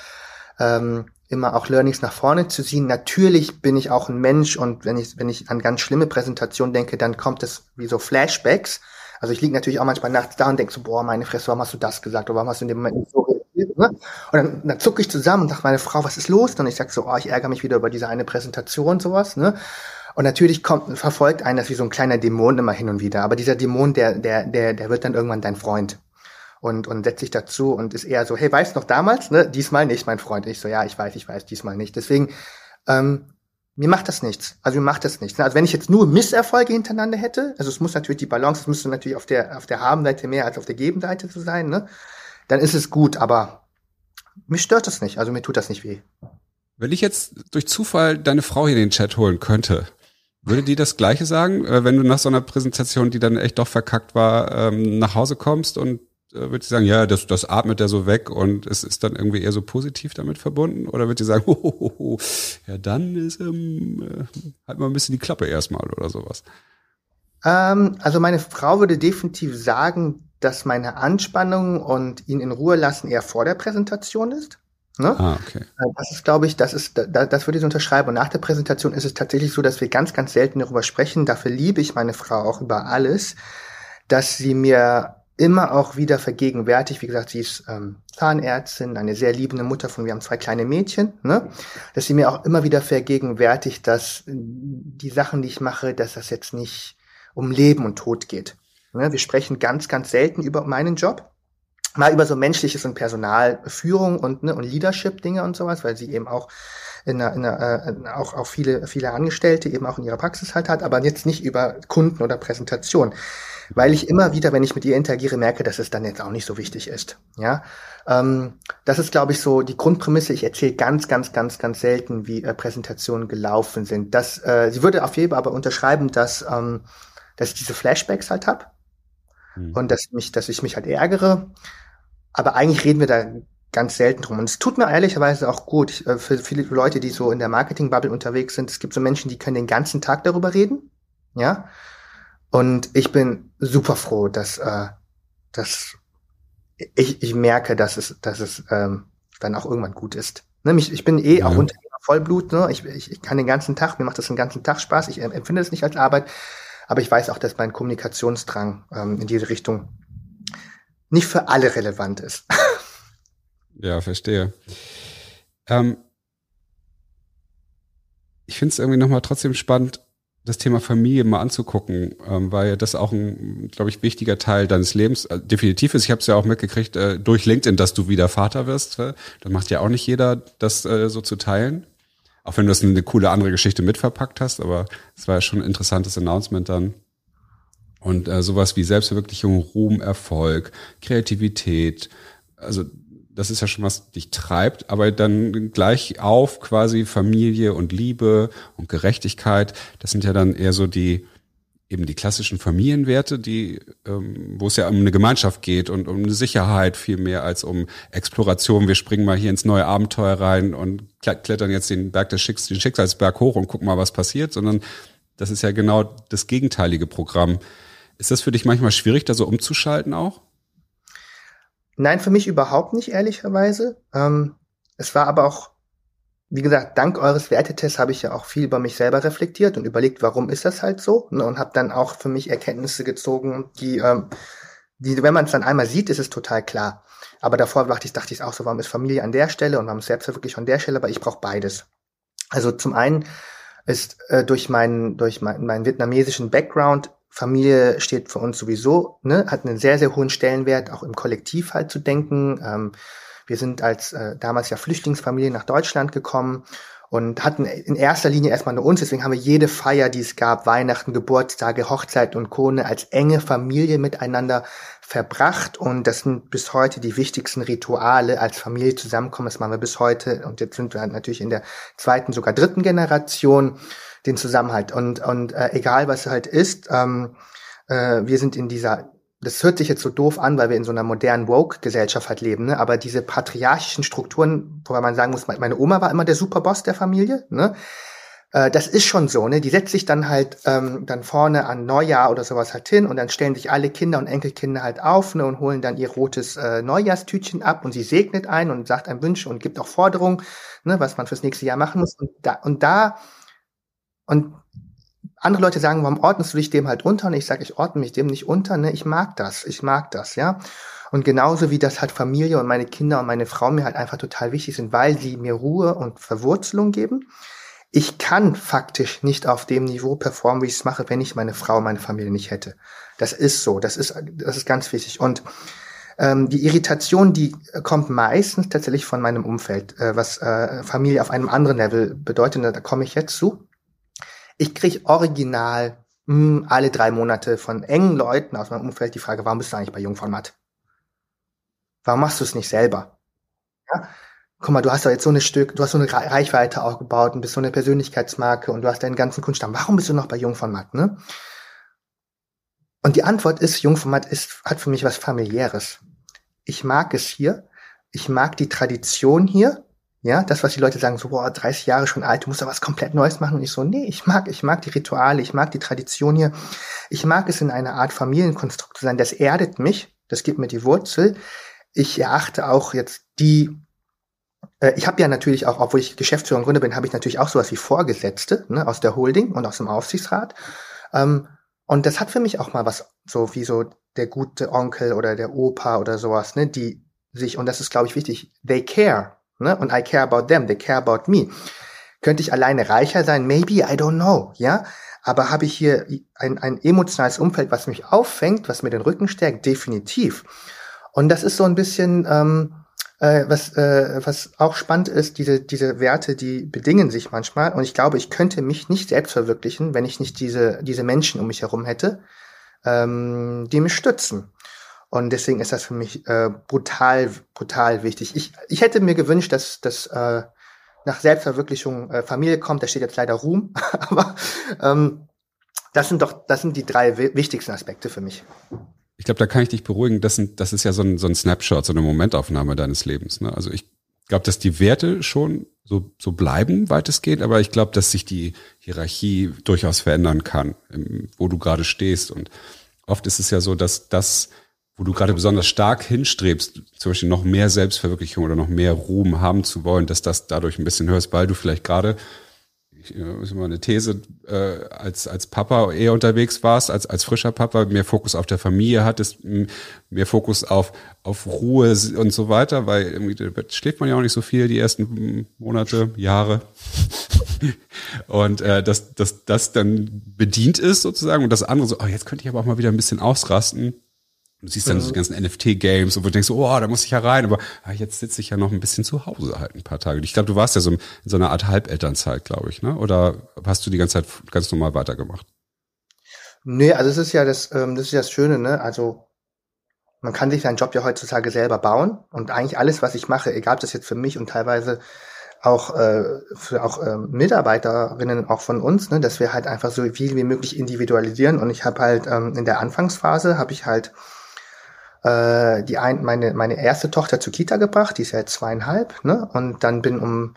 ähm, immer auch Learnings nach vorne zu ziehen. Natürlich bin ich auch ein Mensch und wenn ich, wenn ich an ganz schlimme Präsentationen denke, dann kommt es wie so Flashbacks. Also ich liege natürlich auch manchmal nachts da und denke so, boah, meine Fresse, warum hast du das gesagt? Oder warum hast du in dem Moment nicht so reagiert? Ne? Und dann, dann zucke ich zusammen und sage meine Frau, was ist los? Und ich sag so, oh, ich ärgere mich wieder über diese eine Präsentation, sowas. Ne? Und natürlich kommt, verfolgt einen das wie so ein kleiner Dämon immer hin und wieder. Aber dieser Dämon, der, der, der, der wird dann irgendwann dein Freund und, und setzt sich dazu und ist eher so, hey, weißt noch damals? Ne? Diesmal nicht, mein Freund. Ich so, ja, ich weiß, ich weiß, diesmal nicht. Deswegen, ähm, mir macht das nichts. Also mir macht das nichts. Also wenn ich jetzt nur Misserfolge hintereinander hätte, also es muss natürlich die Balance, es müsste natürlich auf der, auf der Habenseite mehr als auf der Gebenseite zu sein, ne? Dann ist es gut, aber mich stört das nicht. Also mir tut das nicht weh. Wenn ich jetzt durch Zufall deine Frau hier in den Chat holen könnte, würde die das Gleiche sagen, äh, wenn du nach so einer Präsentation, die dann echt doch verkackt war, ähm, nach Hause kommst und äh, wird sie sagen, ja, das, das atmet er so weg und es ist dann irgendwie eher so positiv damit verbunden? Oder wird sie sagen, hohoho, ja, dann ist ähm, äh, halt mal ein bisschen die Klappe erstmal oder sowas? Ähm, also meine Frau würde definitiv sagen, dass meine Anspannung und ihn in Ruhe lassen eher vor der Präsentation ist. Ne? Ah, okay. Äh, das ist, glaube ich, das ist, da, das würde ich unterschreiben. Und nach der Präsentation ist es tatsächlich so, dass wir ganz, ganz selten darüber sprechen. Dafür liebe ich meine Frau auch über alles, dass sie mir immer auch wieder vergegenwärtigt. Wie gesagt, sie ist ähm, Zahnärztin, eine sehr liebende Mutter von, wir haben zwei kleine Mädchen, ne? dass sie mir auch immer wieder vergegenwärtigt, dass die Sachen, die ich mache, dass das jetzt nicht um Leben und Tod geht. Ne? Wir sprechen ganz, ganz selten über meinen Job. Mal über so menschliches und Personalführung und, ne, und Leadership-Dinge und sowas, weil sie eben auch in einer, in einer, äh, auch, auch viele, viele Angestellte eben auch in ihrer Praxis halt hat, aber jetzt nicht über Kunden oder Präsentation weil ich immer wieder, wenn ich mit ihr interagiere, merke, dass es dann jetzt auch nicht so wichtig ist. Ja, ähm, das ist, glaube ich, so die Grundprämisse. Ich erzähle ganz, ganz, ganz, ganz selten, wie äh, Präsentationen gelaufen sind. Das, äh, sie würde auf jeden Fall aber unterschreiben, dass, ähm, dass ich diese Flashbacks halt hab mhm. und dass mich, dass ich mich halt ärgere. Aber eigentlich reden wir da ganz selten drum. Und es tut mir ehrlicherweise auch gut äh, für viele Leute, die so in der Marketing-Bubble unterwegs sind. Es gibt so Menschen, die können den ganzen Tag darüber reden. Ja, und ich bin super froh, dass, äh, dass ich, ich merke, dass es, dass es ähm, dann auch irgendwann gut ist. Ne, ich bin eh ja. auch Unternehmer Vollblut. Ne? Ich, ich, ich kann den ganzen Tag, mir macht das den ganzen Tag Spaß. Ich empfinde es nicht als Arbeit, aber ich weiß auch, dass mein Kommunikationsdrang ähm, in diese Richtung nicht für alle relevant ist. ja, verstehe. Ähm, ich finde es irgendwie nochmal trotzdem spannend, das Thema Familie mal anzugucken, ähm, weil das auch ein, glaube ich, wichtiger Teil deines Lebens äh, definitiv ist. Ich habe es ja auch mitgekriegt äh, durch LinkedIn, dass du wieder Vater wirst. Das macht ja auch nicht jeder, das äh, so zu teilen. Auch wenn du das eine coole andere Geschichte mitverpackt hast, aber es war ja schon ein interessantes Announcement dann. Und äh, sowas wie Selbstverwirklichung, Ruhm, Erfolg, Kreativität, also das ist ja schon was dich treibt, aber dann gleich auf quasi Familie und Liebe und Gerechtigkeit, das sind ja dann eher so die eben die klassischen Familienwerte, die ähm, wo es ja um eine Gemeinschaft geht und um eine Sicherheit viel mehr als um Exploration. Wir springen mal hier ins neue Abenteuer rein und klettern jetzt den Berg des Schicks, den Schicksalsberg hoch und gucken mal, was passiert, sondern das ist ja genau das gegenteilige Programm. Ist das für dich manchmal schwierig, da so umzuschalten auch? Nein, für mich überhaupt nicht, ehrlicherweise. Ähm, es war aber auch, wie gesagt, dank eures Wertetests habe ich ja auch viel über mich selber reflektiert und überlegt, warum ist das halt so? Ne, und habe dann auch für mich Erkenntnisse gezogen, die, ähm, die wenn man es dann einmal sieht, ist es total klar. Aber davor dachte ich, dachte ich auch so, warum ist Familie an der Stelle und warum ist selbst wirklich an der Stelle? Aber ich brauche beides. Also zum einen ist äh, durch meinen durch mein, meinen vietnamesischen Background Familie steht für uns sowieso, ne, hat einen sehr, sehr hohen Stellenwert, auch im Kollektiv halt zu denken. Ähm, wir sind als äh, damals ja Flüchtlingsfamilie nach Deutschland gekommen und hatten in erster Linie erstmal nur uns. Deswegen haben wir jede Feier, die es gab, Weihnachten, Geburtstage, Hochzeit und Kone als enge Familie miteinander verbracht. Und das sind bis heute die wichtigsten Rituale als Familie zusammenkommen. Das machen wir bis heute. Und jetzt sind wir halt natürlich in der zweiten, sogar dritten Generation den Zusammenhalt. Und, und äh, egal was halt ist, ähm, äh, wir sind in dieser das hört sich jetzt so doof an, weil wir in so einer modernen Woke-Gesellschaft halt leben, ne? aber diese patriarchischen Strukturen, wobei man sagen muss, meine Oma war immer der Superboss der Familie, ne? Äh, das ist schon so, ne? Die setzt sich dann halt ähm, dann vorne an Neujahr oder sowas halt hin und dann stellen sich alle Kinder und Enkelkinder halt auf ne, und holen dann ihr rotes äh, Neujahrstütchen ab und sie segnet ein und sagt ein Wünsche und gibt auch Forderungen, ne, was man fürs nächste Jahr machen muss. Und da und da und andere Leute sagen, warum ordnest du dich dem halt unter? Und ich sage, ich ordne mich dem nicht unter. Ne? Ich mag das, ich mag das, ja. Und genauso wie das halt Familie und meine Kinder und meine Frau mir halt einfach total wichtig sind, weil sie mir Ruhe und Verwurzelung geben. Ich kann faktisch nicht auf dem Niveau performen, wie ich es mache, wenn ich meine Frau, meine Familie nicht hätte. Das ist so, das ist, das ist ganz wichtig. Und ähm, die Irritation, die kommt meistens tatsächlich von meinem Umfeld, äh, was äh, Familie auf einem anderen Level bedeutet. Da komme ich jetzt zu. Ich krieg original mh, hm, alle drei Monate von engen Leuten aus meinem Umfeld die Frage, warum bist du eigentlich bei Jungformat? Warum machst du es nicht selber? Ja? Guck mal, du hast doch jetzt so eine Stück, du hast so eine Reichweite aufgebaut und bist so eine Persönlichkeitsmarke und du hast deinen ganzen Kunststamm. Warum bist du noch bei Jungformat, ne? Und die Antwort ist, Jungformat ist, hat für mich was familiäres. Ich mag es hier. Ich mag die Tradition hier. Ja, das, was die Leute sagen, so, boah, 30 Jahre schon alt, du musst da was komplett Neues machen. Und ich so, nee, ich mag, ich mag die Rituale, ich mag die Tradition hier. Ich mag es in einer Art Familienkonstrukt zu sein. Das erdet mich, das gibt mir die Wurzel. Ich erachte auch jetzt die, äh, ich habe ja natürlich auch, obwohl ich Geschäftsführer und Gründer bin, habe ich natürlich auch sowas wie Vorgesetzte ne, aus der Holding und aus dem Aufsichtsrat. Ähm, und das hat für mich auch mal was, so wie so der gute Onkel oder der Opa oder sowas, ne, die sich, und das ist, glaube ich, wichtig, they care Ne? Und I care about them, they care about me. Könnte ich alleine reicher sein? Maybe, I don't know, ja. Aber habe ich hier ein, ein emotionales Umfeld, was mich auffängt, was mir den Rücken stärkt? Definitiv. Und das ist so ein bisschen, ähm, äh, was, äh, was auch spannend ist, diese, diese Werte, die bedingen sich manchmal. Und ich glaube, ich könnte mich nicht selbst verwirklichen, wenn ich nicht diese, diese Menschen um mich herum hätte, ähm, die mich stützen. Und deswegen ist das für mich äh, brutal, brutal wichtig. Ich, ich hätte mir gewünscht, dass, dass äh, nach Selbstverwirklichung äh, Familie kommt. Da steht jetzt leider Ruhm, aber ähm, das sind doch, das sind die drei wichtigsten Aspekte für mich. Ich glaube, da kann ich dich beruhigen. Das, sind, das ist ja so ein, so ein Snapshot, so eine Momentaufnahme deines Lebens. Ne? Also ich glaube, dass die Werte schon so, so bleiben, weitestgehend, aber ich glaube, dass sich die Hierarchie durchaus verändern kann, wo du gerade stehst. Und oft ist es ja so, dass das wo du gerade besonders stark hinstrebst, zum Beispiel noch mehr Selbstverwirklichung oder noch mehr Ruhm haben zu wollen, dass das dadurch ein bisschen hörst, weil du vielleicht gerade, ich äh, ist immer eine These, äh, als, als Papa eher unterwegs warst, als, als frischer Papa, mehr Fokus auf der Familie hattest, mehr Fokus auf, auf Ruhe und so weiter, weil irgendwie schläft man ja auch nicht so viel die ersten Monate, Jahre. und äh, dass, dass das dann bedient ist sozusagen und das andere so, oh, jetzt könnte ich aber auch mal wieder ein bisschen ausrasten siehst dann so die ganzen NFT-Games und du denkst, oh, da muss ich ja rein, aber ah, jetzt sitze ich ja noch ein bisschen zu Hause halt ein paar Tage. Ich glaube, du warst ja so in so einer Art Halbelternzeit, glaube ich, ne? Oder hast du die ganze Zeit ganz normal weitergemacht? Nee, also es ist ja das, ähm, das ist ja das Schöne, ne? Also man kann sich seinen Job ja heutzutage selber bauen und eigentlich alles, was ich mache, egal ob das jetzt für mich und teilweise auch äh, für auch äh, Mitarbeiterinnen auch von uns, ne, dass wir halt einfach so viel wie möglich individualisieren und ich habe halt ähm, in der Anfangsphase habe ich halt äh, die ein, meine, meine erste Tochter zur Kita gebracht, die ist ja jetzt zweieinhalb, ne? Und dann bin um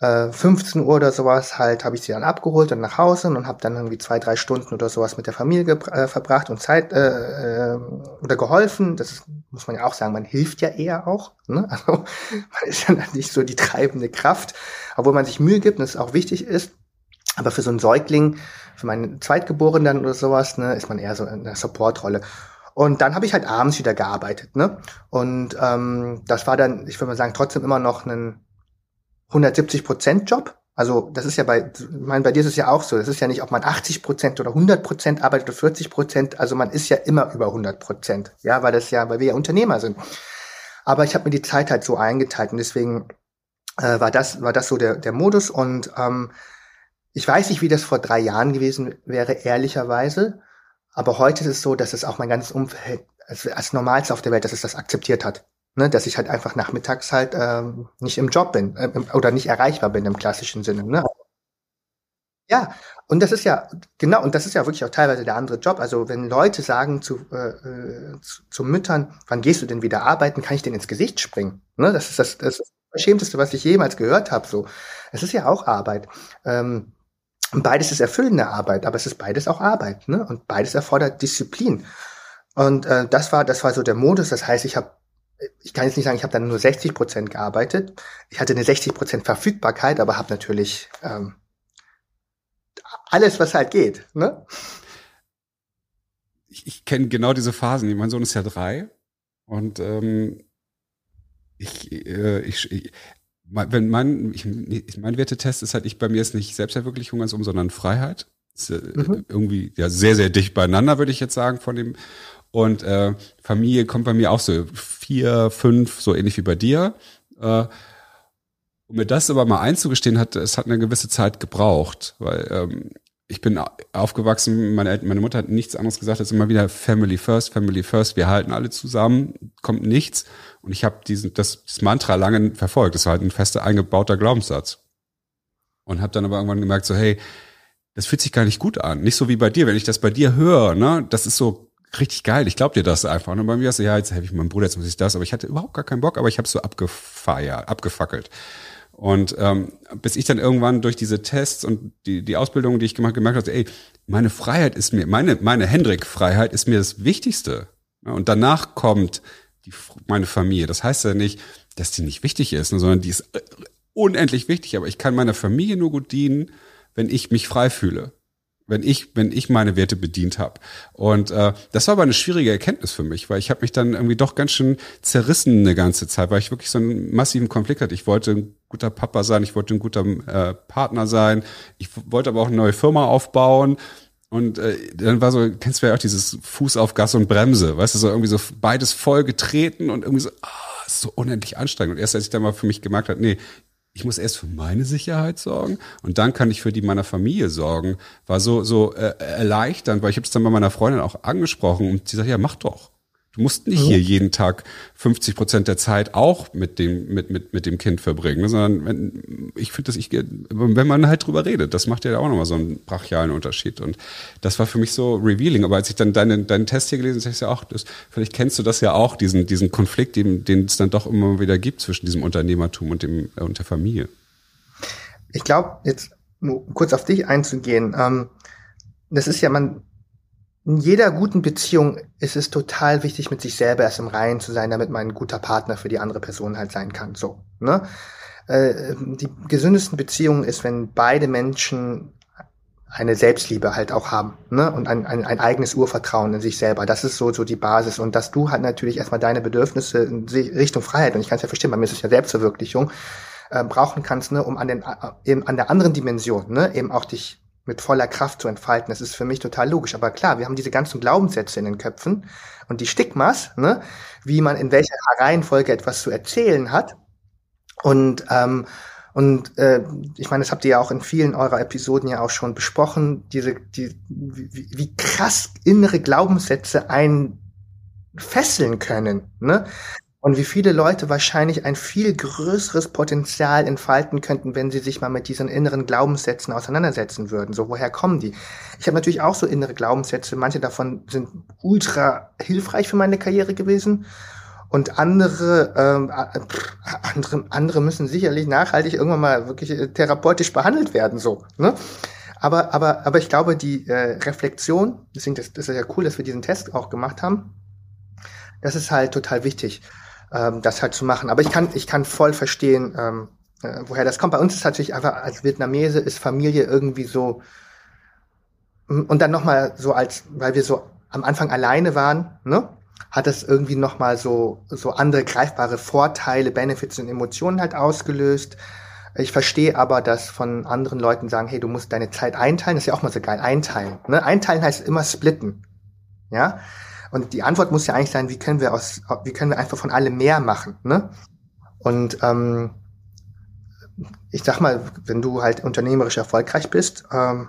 äh, 15 Uhr oder sowas halt, habe ich sie dann abgeholt und nach Hause und habe dann irgendwie zwei, drei Stunden oder sowas mit der Familie äh, verbracht und Zeit äh, äh, oder geholfen. Das muss man ja auch sagen, man hilft ja eher auch. Ne? Also man ist ja nicht so die treibende Kraft, obwohl man sich Mühe gibt und es auch wichtig ist. Aber für so einen Säugling, für meinen Zweitgeborenen oder sowas, ne, ist man eher so in der Supportrolle. Und dann habe ich halt abends wieder gearbeitet. Ne? Und ähm, das war dann, ich würde mal sagen, trotzdem immer noch ein 170 Prozent Job. Also das ist ja bei, ich meine, bei dir ist es ja auch so. Das ist ja nicht, ob man 80 Prozent oder 100 Prozent arbeitet oder 40 Prozent. Also man ist ja immer über 100 Prozent. Ja, weil das ja, weil wir ja Unternehmer sind. Aber ich habe mir die Zeit halt so eingeteilt und deswegen äh, war das war das so der der Modus und ähm, ich weiß nicht, wie das vor drei Jahren gewesen wäre, ehrlicherweise. Aber heute ist es so, dass es auch mein ganzes Umfeld als, als Normalste auf der Welt, dass es das akzeptiert hat. Ne, dass ich halt einfach nachmittags halt ähm, nicht im Job bin äh, oder nicht erreichbar bin im klassischen Sinne. Ne? Ja, und das ist ja, genau, und das ist ja wirklich auch teilweise der andere Job. Also wenn Leute sagen zu, äh, äh zu, zu Müttern, wann gehst du denn wieder arbeiten, kann ich denen ins Gesicht springen. Ne? Das ist das, das Verschämteste, was ich jemals gehört habe. So, Es ist ja auch Arbeit. Ähm, beides ist erfüllende Arbeit, aber es ist beides auch Arbeit. Ne? Und beides erfordert Disziplin. Und äh, das war, das war so der Modus. Das heißt, ich habe ich kann jetzt nicht sagen, ich habe dann nur 60 Prozent gearbeitet. Ich hatte eine 60 Prozent Verfügbarkeit, aber habe natürlich ähm, alles, was halt geht. Ne? Ich, ich kenne genau diese Phasen. Mein Sohn ist ja drei und ähm, ich, äh, ich, ich wenn mein, ich, mein Wertetest ist halt, ich bei mir ist nicht Selbstverwirklichung ganz um, sondern Freiheit. Ist, äh, mhm. Irgendwie ja sehr, sehr dicht beieinander, würde ich jetzt sagen, von dem. Und äh, Familie kommt bei mir auch so vier, fünf, so ähnlich wie bei dir. Äh, um mir das aber mal einzugestehen, hat es hat eine gewisse Zeit gebraucht, weil ähm, ich bin aufgewachsen, meine, Eltern, meine Mutter hat nichts anderes gesagt als immer wieder Family First, Family First, wir halten alle zusammen, kommt nichts. Und ich habe diesen das, das Mantra lange verfolgt. Das war halt ein fester eingebauter Glaubenssatz. Und habe dann aber irgendwann gemerkt, so hey, das fühlt sich gar nicht gut an. Nicht so wie bei dir, wenn ich das bei dir höre, ne, das ist so richtig geil. Ich glaub dir das einfach. Und bei mir ist so, ja, jetzt helfe ich meinem Bruder, jetzt muss ich das. Aber ich hatte überhaupt gar keinen Bock, aber ich habe so abgefeiert, abgefackelt. Und ähm, bis ich dann irgendwann durch diese Tests und die, die Ausbildung, die ich gemacht gemerkt habe, ey, meine Freiheit ist mir, meine, meine Hendrik-Freiheit ist mir das Wichtigste. Und danach kommt die, meine Familie. Das heißt ja nicht, dass die nicht wichtig ist, sondern die ist äh, unendlich wichtig. Aber ich kann meiner Familie nur gut dienen, wenn ich mich frei fühle wenn ich, wenn ich meine Werte bedient habe. Und äh, das war aber eine schwierige Erkenntnis für mich, weil ich habe mich dann irgendwie doch ganz schön zerrissen eine ganze Zeit, weil ich wirklich so einen massiven Konflikt hatte. Ich wollte guter Papa sein, ich wollte ein guter äh, Partner sein, ich wollte aber auch eine neue Firma aufbauen. Und äh, dann war so, kennst du ja auch dieses Fuß auf Gas und Bremse, weißt du, so irgendwie so beides voll getreten und irgendwie so, ah, ist so unendlich anstrengend. Und erst als ich dann mal für mich gemerkt habe, nee, ich muss erst für meine Sicherheit sorgen und dann kann ich für die meiner Familie sorgen. War so so äh, erleichternd, weil ich habe es dann bei meiner Freundin auch angesprochen und sie sagt, ja, mach doch. Du musst nicht mhm. hier jeden Tag 50 Prozent der Zeit auch mit dem, mit, mit, mit dem Kind verbringen, sondern wenn, ich finde, dass ich, wenn man halt drüber redet, das macht ja auch nochmal so einen brachialen Unterschied. Und das war für mich so revealing. Aber als ich dann deinen, deinen Test hier gelesen habe, ich ja auch, das, vielleicht kennst du das ja auch, diesen, diesen Konflikt, den, den es dann doch immer wieder gibt zwischen diesem Unternehmertum und dem, äh, und der Familie. Ich glaube, jetzt nur kurz auf dich einzugehen, ähm, das ist ja, man, in jeder guten Beziehung ist es total wichtig, mit sich selber erst im Reinen zu sein, damit man ein guter Partner für die andere Person halt sein kann. So, ne? Äh, die gesündesten Beziehungen ist, wenn beide Menschen eine Selbstliebe halt auch haben, ne? Und ein, ein, ein eigenes Urvertrauen in sich selber. Das ist so, so die Basis. Und dass du halt natürlich erstmal deine Bedürfnisse in Richtung Freiheit, und ich kann es ja verstehen, bei mir ist es ja Selbstverwirklichung, äh, brauchen kannst, ne, um an den, äh, eben an der anderen Dimension, ne, eben auch dich mit voller Kraft zu entfalten. Das ist für mich total logisch. Aber klar, wir haben diese ganzen Glaubenssätze in den Köpfen und die Stigmas, ne, wie man in welcher Reihenfolge etwas zu erzählen hat. Und ähm, und äh, ich meine, das habt ihr ja auch in vielen eurer Episoden ja auch schon besprochen, diese, die, wie, wie krass innere Glaubenssätze einen fesseln können. Ne? Und wie viele Leute wahrscheinlich ein viel größeres Potenzial entfalten könnten, wenn sie sich mal mit diesen inneren Glaubenssätzen auseinandersetzen würden. So, woher kommen die? Ich habe natürlich auch so innere Glaubenssätze. Manche davon sind ultra hilfreich für meine Karriere gewesen. Und andere, ähm, andere, andere müssen sicherlich nachhaltig irgendwann mal wirklich äh, therapeutisch behandelt werden, so. Ne? Aber, aber, aber ich glaube, die äh, Reflexion, deswegen das, das ist ja cool, dass wir diesen Test auch gemacht haben, das ist halt total wichtig ähm, das halt zu machen. Aber ich kann, ich kann voll verstehen, ähm, äh, woher das kommt. Bei uns ist natürlich einfach als Vietnamese ist Familie irgendwie so und dann nochmal so als, weil wir so am Anfang alleine waren, ne, hat das irgendwie nochmal so so andere greifbare Vorteile, Benefits und Emotionen halt ausgelöst. Ich verstehe aber, dass von anderen Leuten sagen, hey, du musst deine Zeit einteilen. Das ist ja auch mal so geil. Einteilen. Ne? Einteilen heißt immer splitten. Ja. Und die Antwort muss ja eigentlich sein, wie können wir aus, wie können wir einfach von allem mehr machen, ne? Und ähm, ich sag mal, wenn du halt unternehmerisch erfolgreich bist, ähm,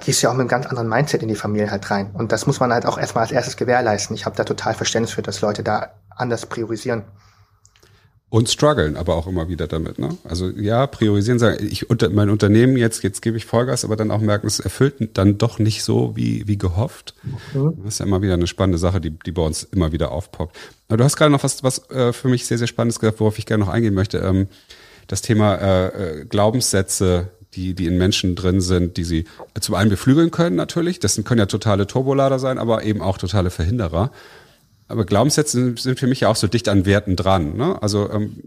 gehst du ja auch mit einem ganz anderen Mindset in die Familie halt rein. Und das muss man halt auch erstmal als erstes gewährleisten. Ich habe da total Verständnis für, dass Leute da anders priorisieren. Und strugglen aber auch immer wieder damit, ne? Also ja, priorisieren, sagen, ich unter mein Unternehmen jetzt, jetzt gebe ich Vollgas, aber dann auch merken, es erfüllt dann doch nicht so wie, wie gehofft. Mhm. Das ist ja immer wieder eine spannende Sache, die, die bei uns immer wieder aufpoppt. Aber du hast gerade noch was, was äh, für mich sehr, sehr Spannendes gesagt, worauf ich gerne noch eingehen möchte. Ähm, das Thema äh, äh, Glaubenssätze, die, die in Menschen drin sind, die sie zum einen beflügeln können natürlich. Das können ja totale Turbolader sein, aber eben auch totale Verhinderer. Aber Glaubenssätze sind für mich ja auch so dicht an Werten dran. Ne? Also ähm,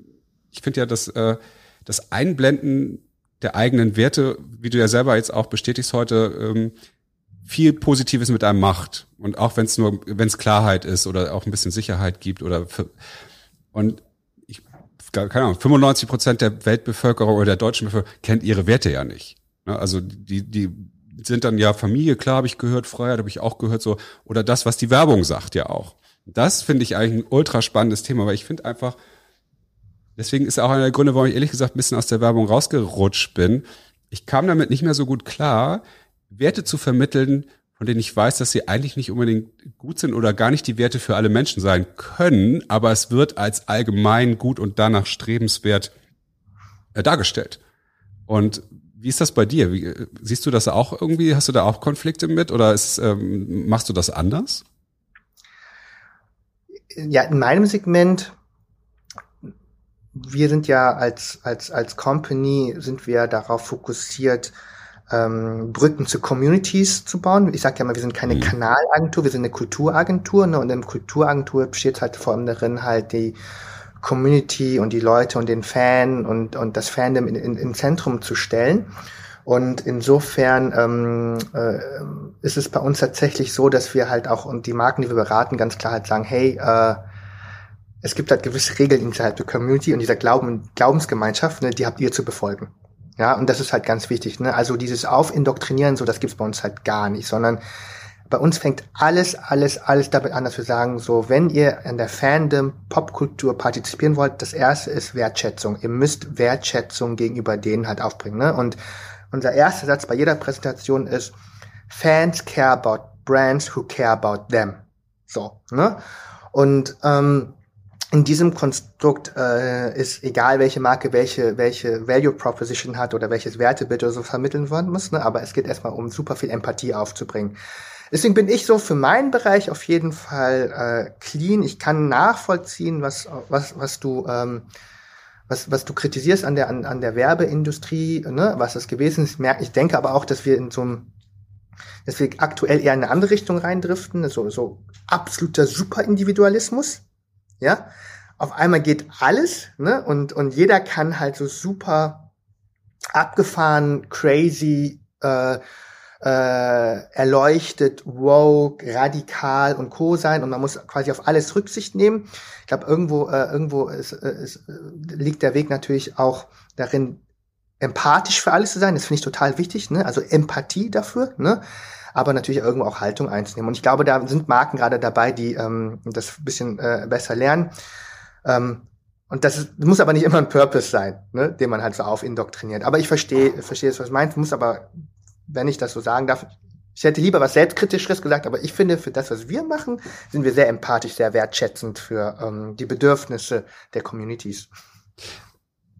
ich finde ja, dass äh, das Einblenden der eigenen Werte, wie du ja selber jetzt auch bestätigst heute, ähm, viel Positives mit einem macht. Und auch wenn es nur, wenn es Klarheit ist oder auch ein bisschen Sicherheit gibt oder für, und ich, keine Ahnung, 95 Prozent der Weltbevölkerung oder der deutschen Bevölkerung kennt ihre Werte ja nicht. Ne? Also die, die sind dann ja Familie, klar habe ich gehört, Freiheit habe ich auch gehört, so, oder das, was die Werbung sagt ja auch. Das finde ich eigentlich ein ultra spannendes Thema, weil ich finde einfach, deswegen ist auch einer der Gründe, warum ich ehrlich gesagt ein bisschen aus der Werbung rausgerutscht bin. Ich kam damit nicht mehr so gut klar, Werte zu vermitteln, von denen ich weiß, dass sie eigentlich nicht unbedingt gut sind oder gar nicht die Werte für alle Menschen sein können, aber es wird als allgemein gut und danach strebenswert äh, dargestellt. Und wie ist das bei dir? Wie, siehst du das auch irgendwie? Hast du da auch Konflikte mit oder ist, ähm, machst du das anders? Ja, in meinem Segment, wir sind ja als, als, als Company, sind wir darauf fokussiert, ähm, Brücken zu Communities zu bauen. Ich sage ja mal, wir sind keine mhm. Kanalagentur, wir sind eine Kulturagentur. Ne? Und in der Kulturagentur besteht halt vor allem darin, halt die Community und die Leute und den Fan und, und das Fandom in, in, in Zentrum zu stellen. Und insofern ähm, äh, ist es bei uns tatsächlich so, dass wir halt auch und die Marken, die wir beraten, ganz klar halt sagen, hey, äh, es gibt halt gewisse Regeln innerhalb der Community und dieser Glauben, Glaubensgemeinschaft, ne, die habt ihr zu befolgen. Ja, und das ist halt ganz wichtig. Ne? Also dieses Aufindoktrinieren, so das gibt's bei uns halt gar nicht, sondern bei uns fängt alles, alles, alles damit an, dass wir sagen, so, wenn ihr an der Fandom Popkultur partizipieren wollt, das erste ist Wertschätzung. Ihr müsst Wertschätzung gegenüber denen halt aufbringen. Ne? Und unser erster Satz bei jeder Präsentation ist, Fans care about brands who care about them. So, ne? Und ähm, in diesem Konstrukt äh, ist egal, welche Marke welche, welche Value Proposition hat oder welches Wertebild oder so vermitteln worden muss, ne? aber es geht erstmal um super viel Empathie aufzubringen. Deswegen bin ich so für meinen Bereich auf jeden Fall äh, clean. Ich kann nachvollziehen, was, was, was du ähm, was, was du kritisierst an der, an, an der Werbeindustrie, ne, was das gewesen ist. Ich denke aber auch, dass wir in so einem, dass wir aktuell eher in eine andere Richtung reindriften, so, so absoluter Superindividualismus, ja. Auf einmal geht alles, ne, und, und jeder kann halt so super abgefahren, crazy, äh, äh, erleuchtet, woke, radikal und co sein und man muss quasi auf alles Rücksicht nehmen. Ich glaube, irgendwo, äh, irgendwo ist, äh, ist, äh, liegt der Weg natürlich auch darin, empathisch für alles zu sein. Das finde ich total wichtig, ne? Also Empathie dafür, ne? Aber natürlich irgendwo auch Haltung einzunehmen. Und ich glaube, da sind Marken gerade dabei, die ähm, das bisschen äh, besser lernen. Ähm, und das ist, muss aber nicht immer ein Purpose sein, ne, den man halt so aufindoktriniert. Aber ich verstehe, verstehe es, was du meinst, muss aber wenn ich das so sagen darf, ich hätte lieber was Selbstkritischeres gesagt, aber ich finde, für das, was wir machen, sind wir sehr empathisch, sehr wertschätzend für ähm, die Bedürfnisse der Communities.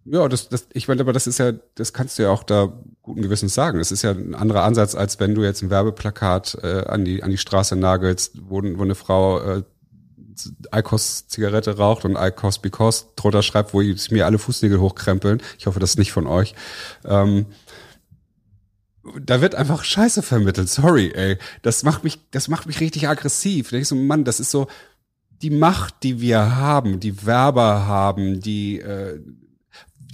Ja, das, das, ich meine, aber das ist ja, das kannst du ja auch da guten Gewissens sagen. Das ist ja ein anderer Ansatz, als wenn du jetzt ein Werbeplakat äh, an die an die Straße nagelst, wo, wo eine Frau äh, Icos Zigarette raucht und Icos Because drunter schreibt, wo mir alle Fußnägel hochkrempeln. Ich hoffe, das ist nicht von euch. Ähm, da wird einfach Scheiße vermittelt. Sorry, ey. Das macht mich, das macht mich richtig aggressiv. Da ich so, Mann, das ist so die Macht, die wir haben, die Werber haben, die, äh,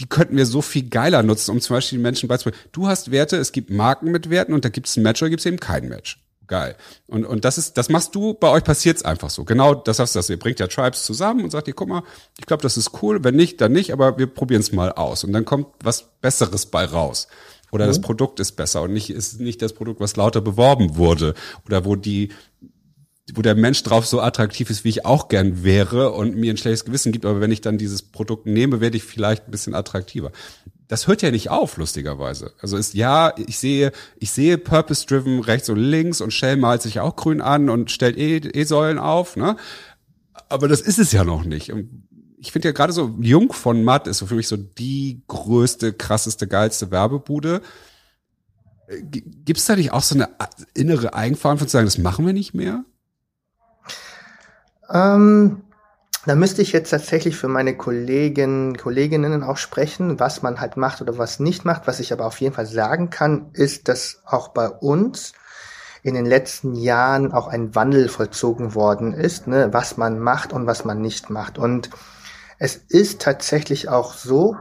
die könnten wir so viel geiler nutzen, um zum Beispiel den Menschen beizubringen. Du hast Werte, es gibt Marken mit Werten und da gibt es ein Match oder gibt es eben kein Match. Geil. Und, und das ist, das machst du, bei euch passiert's einfach so. Genau das hast du, das. Ihr bringt ja Tribes zusammen und sagt ihr, guck mal, ich glaube, das ist cool. Wenn nicht, dann nicht, aber wir probieren's mal aus. Und dann kommt was Besseres bei raus. Oder mhm. das Produkt ist besser und nicht ist nicht das Produkt, was lauter beworben wurde oder wo die wo der Mensch drauf so attraktiv ist, wie ich auch gern wäre und mir ein schlechtes Gewissen gibt, aber wenn ich dann dieses Produkt nehme, werde ich vielleicht ein bisschen attraktiver. das hört ja nicht auf, lustigerweise. Also ist ja, ich sehe, ich sehe Purpose-Driven rechts und links und Shell malt sich auch grün an und stellt E-Säulen auf, ne? Aber das ist es ja noch nicht. Ich finde ja gerade so Jung von Matt ist für mich so die größte, krasseste, geilste Werbebude. Äh, Gibt es da nicht auch so eine innere Eigenverantwortung zu sagen, das machen wir nicht mehr? Ähm, da müsste ich jetzt tatsächlich für meine Kollegen, Kolleginnen auch sprechen, was man halt macht oder was nicht macht. Was ich aber auf jeden Fall sagen kann, ist, dass auch bei uns in den letzten Jahren auch ein Wandel vollzogen worden ist, ne, was man macht und was man nicht macht. Und es ist tatsächlich auch so,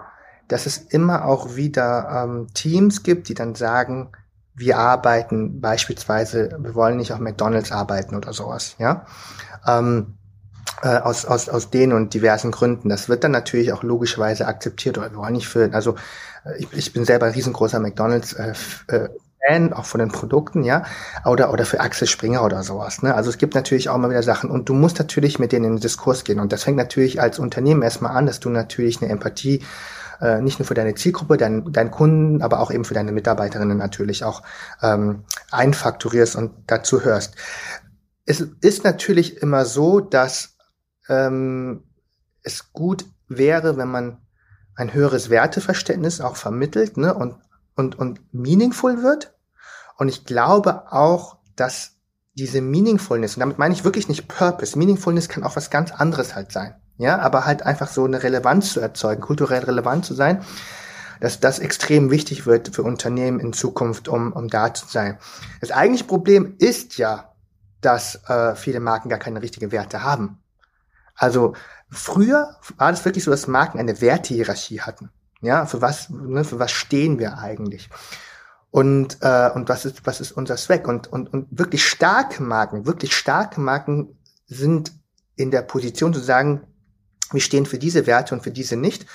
dass es immer auch wieder ähm, Teams gibt, die dann sagen, wir arbeiten beispielsweise, wir wollen nicht auf McDonalds arbeiten oder sowas, ja. Ähm, äh, aus, aus, aus den und diversen Gründen. Das wird dann natürlich auch logischerweise akzeptiert oder wir wollen nicht für, also äh, ich, ich bin selber riesengroßer McDonalds äh, äh, Fan, auch von den Produkten, ja, oder, oder für Axel Springer oder sowas, ne? Also es gibt natürlich auch mal wieder Sachen und du musst natürlich mit denen in den Diskurs gehen und das fängt natürlich als Unternehmen erstmal an, dass du natürlich eine Empathie äh, nicht nur für deine Zielgruppe, deinen, deinen Kunden, aber auch eben für deine Mitarbeiterinnen natürlich auch ähm, einfakturierst und dazu hörst. Es ist natürlich immer so, dass ähm, es gut wäre, wenn man ein höheres Werteverständnis auch vermittelt ne, und, und, und meaningful wird. Und ich glaube auch, dass diese Meaningfulness, und damit meine ich wirklich nicht Purpose, Meaningfulness kann auch was ganz anderes halt sein. Ja, aber halt einfach so eine Relevanz zu erzeugen, kulturell relevant zu sein, dass das extrem wichtig wird für Unternehmen in Zukunft, um, um da zu sein. Das eigentliche Problem ist ja, dass äh, viele Marken gar keine richtigen Werte haben. Also früher war das wirklich so, dass Marken eine Wertehierarchie hatten. Ja, für was, ne, für was stehen wir eigentlich? Und, äh, und was ist, was ist unser Zweck? Und, und, und wirklich starke Marken, wirklich starke Marken sind in der Position zu sagen, wir stehen für diese Werte und für diese nicht.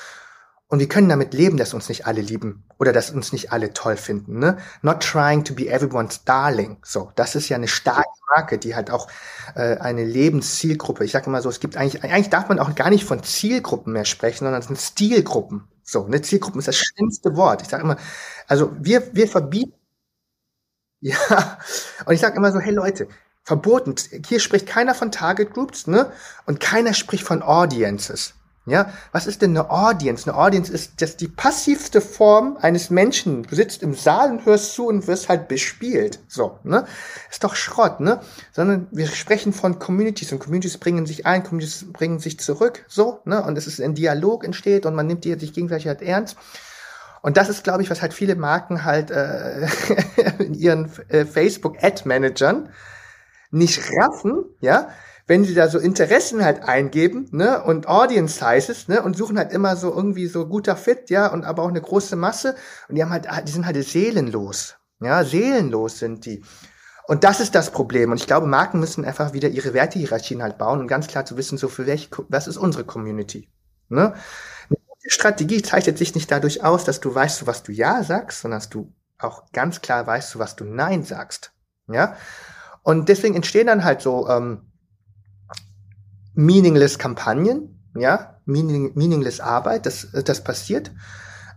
Und wir können damit leben, dass uns nicht alle lieben oder dass uns nicht alle toll finden. Ne? Not trying to be everyone's darling. So, das ist ja eine starke Marke, die halt auch äh, eine Lebenszielgruppe. Ich sage immer so, es gibt eigentlich, eigentlich darf man auch gar nicht von Zielgruppen mehr sprechen, sondern es sind Stilgruppen. So, ne, Zielgruppen ist das schlimmste Wort. Ich sage immer, also wir, wir verbieten. Ja, und ich sage immer so, hey Leute, verboten. Hier spricht keiner von Target Groups, ne? Und keiner spricht von Audiences. Ja, was ist denn eine Audience? Eine Audience ist das die passivste Form eines Menschen. Du sitzt im Saal und hörst zu und wirst halt bespielt. So, ne? Ist doch Schrott, ne? Sondern wir sprechen von Communities und Communities bringen sich ein, Communities bringen sich zurück, so, ne? Und es ist ein Dialog entsteht und man nimmt die sich gegenseitig halt ernst. Und das ist, glaube ich, was halt viele Marken halt äh, in ihren äh, Facebook-Ad-Managern nicht raffen, ja, wenn sie da so Interessen halt eingeben, ne, und Audience Sizes, ne, und suchen halt immer so irgendwie so guter Fit, ja, und aber auch eine große Masse, und die haben halt, die sind halt seelenlos, ja, seelenlos sind die. Und das ist das Problem. Und ich glaube, Marken müssen einfach wieder ihre Wertehierarchien halt bauen und ganz klar zu wissen, so für welche, was ist unsere Community, ne? Eine gute Strategie zeichnet sich nicht dadurch aus, dass du weißt, was du Ja sagst, sondern dass du auch ganz klar weißt, was du Nein sagst, ja. Und deswegen entstehen dann halt so, ähm, meaningless Kampagnen, ja, meaning, meaningless Arbeit, das, das passiert.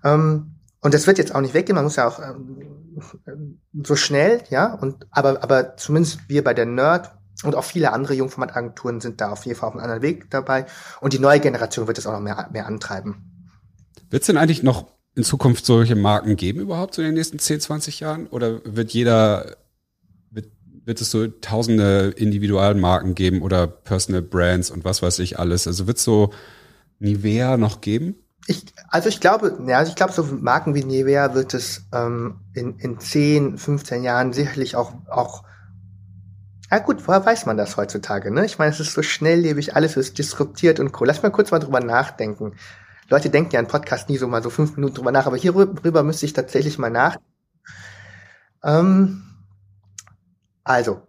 Ähm, und das wird jetzt auch nicht weggehen, man muss ja auch ähm, so schnell, ja, und aber, aber zumindest wir bei der Nerd und auch viele andere Jungformatagenturen sind da auf jeden Fall auf einem anderen Weg dabei. Und die neue Generation wird es auch noch mehr, mehr antreiben. Wird es denn eigentlich noch in Zukunft solche Marken geben überhaupt so in den nächsten 10, 20 Jahren? Oder wird jeder wird es so tausende Individualmarken geben oder Personal Brands und was weiß ich alles. Also wird es so Nivea noch geben? Ich, also ich glaube, ja, also ich glaube, so Marken wie Nivea wird es ähm, in, in 10, 15 Jahren sicherlich auch, auch ja gut, woher weiß man das heutzutage, ne? Ich meine, es ist so schnelllebig, alles ist disruptiert und cool. Lass mal kurz mal drüber nachdenken. Leute denken ja im Podcast nie so mal so fünf Minuten drüber nach, aber hierüber müsste ich tatsächlich mal nach. Ähm, also,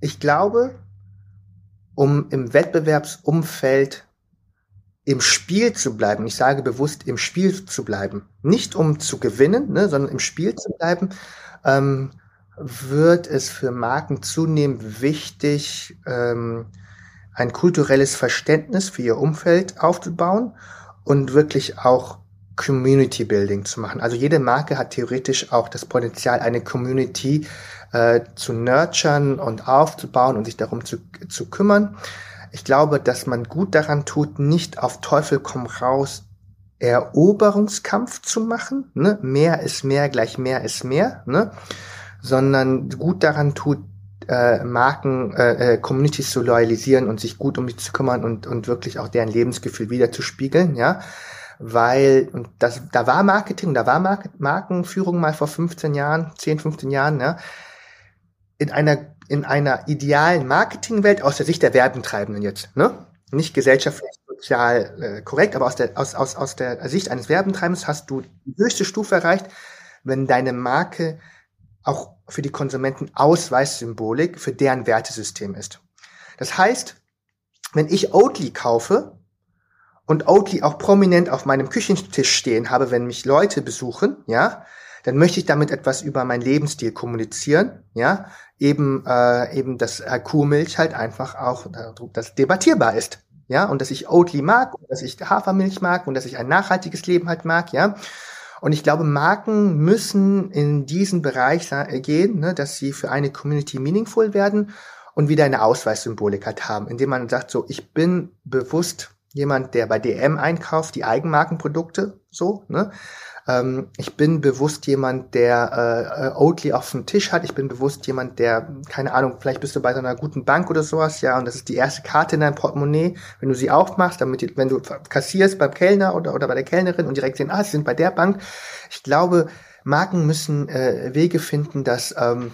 ich glaube, um im Wettbewerbsumfeld im Spiel zu bleiben, ich sage bewusst im Spiel zu bleiben, nicht um zu gewinnen, ne, sondern im Spiel zu bleiben, ähm, wird es für Marken zunehmend wichtig, ähm, ein kulturelles Verständnis für ihr Umfeld aufzubauen und wirklich auch Community Building zu machen. Also jede Marke hat theoretisch auch das Potenzial, eine Community äh, zu nurturen und aufzubauen und sich darum zu, zu kümmern. Ich glaube, dass man gut daran tut, nicht auf Teufel komm raus Eroberungskampf zu machen. Ne? Mehr ist mehr gleich mehr ist mehr. Ne? Sondern gut daran tut, äh, Marken, äh, äh, Communities zu loyalisieren und sich gut um die zu kümmern und, und wirklich auch deren Lebensgefühl wiederzuspiegeln, ja. Weil, und das, da war Marketing, da war Mark Markenführung mal vor 15 Jahren, 10, 15 Jahren, ja. In einer, in einer idealen Marketingwelt aus der Sicht der Werbentreibenden jetzt, ne? Nicht gesellschaftlich sozial äh, korrekt, aber aus der, aus, aus, aus der Sicht eines Werbentreibens hast du die höchste Stufe erreicht, wenn deine Marke auch für die Konsumenten Ausweissymbolik für deren Wertesystem ist. Das heißt, wenn ich Oatly kaufe und Oatly auch prominent auf meinem Küchentisch stehen habe, wenn mich Leute besuchen, ja, dann möchte ich damit etwas über meinen Lebensstil kommunizieren, ja, eben äh, eben dass Kuhmilch halt einfach auch das debattierbar ist, ja, und dass ich Oatly mag, dass ich Hafermilch mag und dass ich ein nachhaltiges Leben halt mag, ja. Und ich glaube, Marken müssen in diesen Bereich äh, gehen, ne, dass sie für eine Community meaningful werden und wieder eine Ausweissymbolik halt haben, indem man sagt, so, ich bin bewusst jemand, der bei DM einkauft, die Eigenmarkenprodukte, so, ne? Ähm, ich bin bewusst jemand, der äh, Oatly auf dem Tisch hat. Ich bin bewusst jemand, der, keine Ahnung, vielleicht bist du bei so einer guten Bank oder sowas, ja, und das ist die erste Karte in deinem Portemonnaie, wenn du sie aufmachst, damit, wenn du kassierst beim Kellner oder, oder bei der Kellnerin und direkt sehen, ah, sie sind bei der Bank. Ich glaube, Marken müssen äh, Wege finden, dass ähm,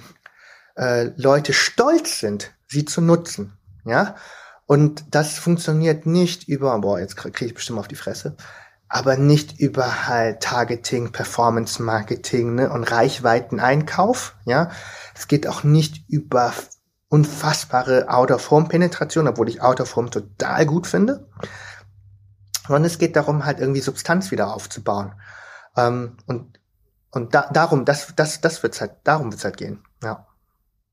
äh, Leute stolz sind, sie zu nutzen, ja. Und das funktioniert nicht über, boah, jetzt kriege ich bestimmt auf die Fresse, aber nicht über halt Targeting, Performance Marketing ne, und Reichweiten-Einkauf. Ja, es geht auch nicht über unfassbare Out-of-Home-Penetration, obwohl ich Out-of-Home total gut finde. Sondern es geht darum, halt irgendwie Substanz wieder aufzubauen. Ähm, und und da, darum, das, das, das wird's halt, darum wird's halt gehen. Ja.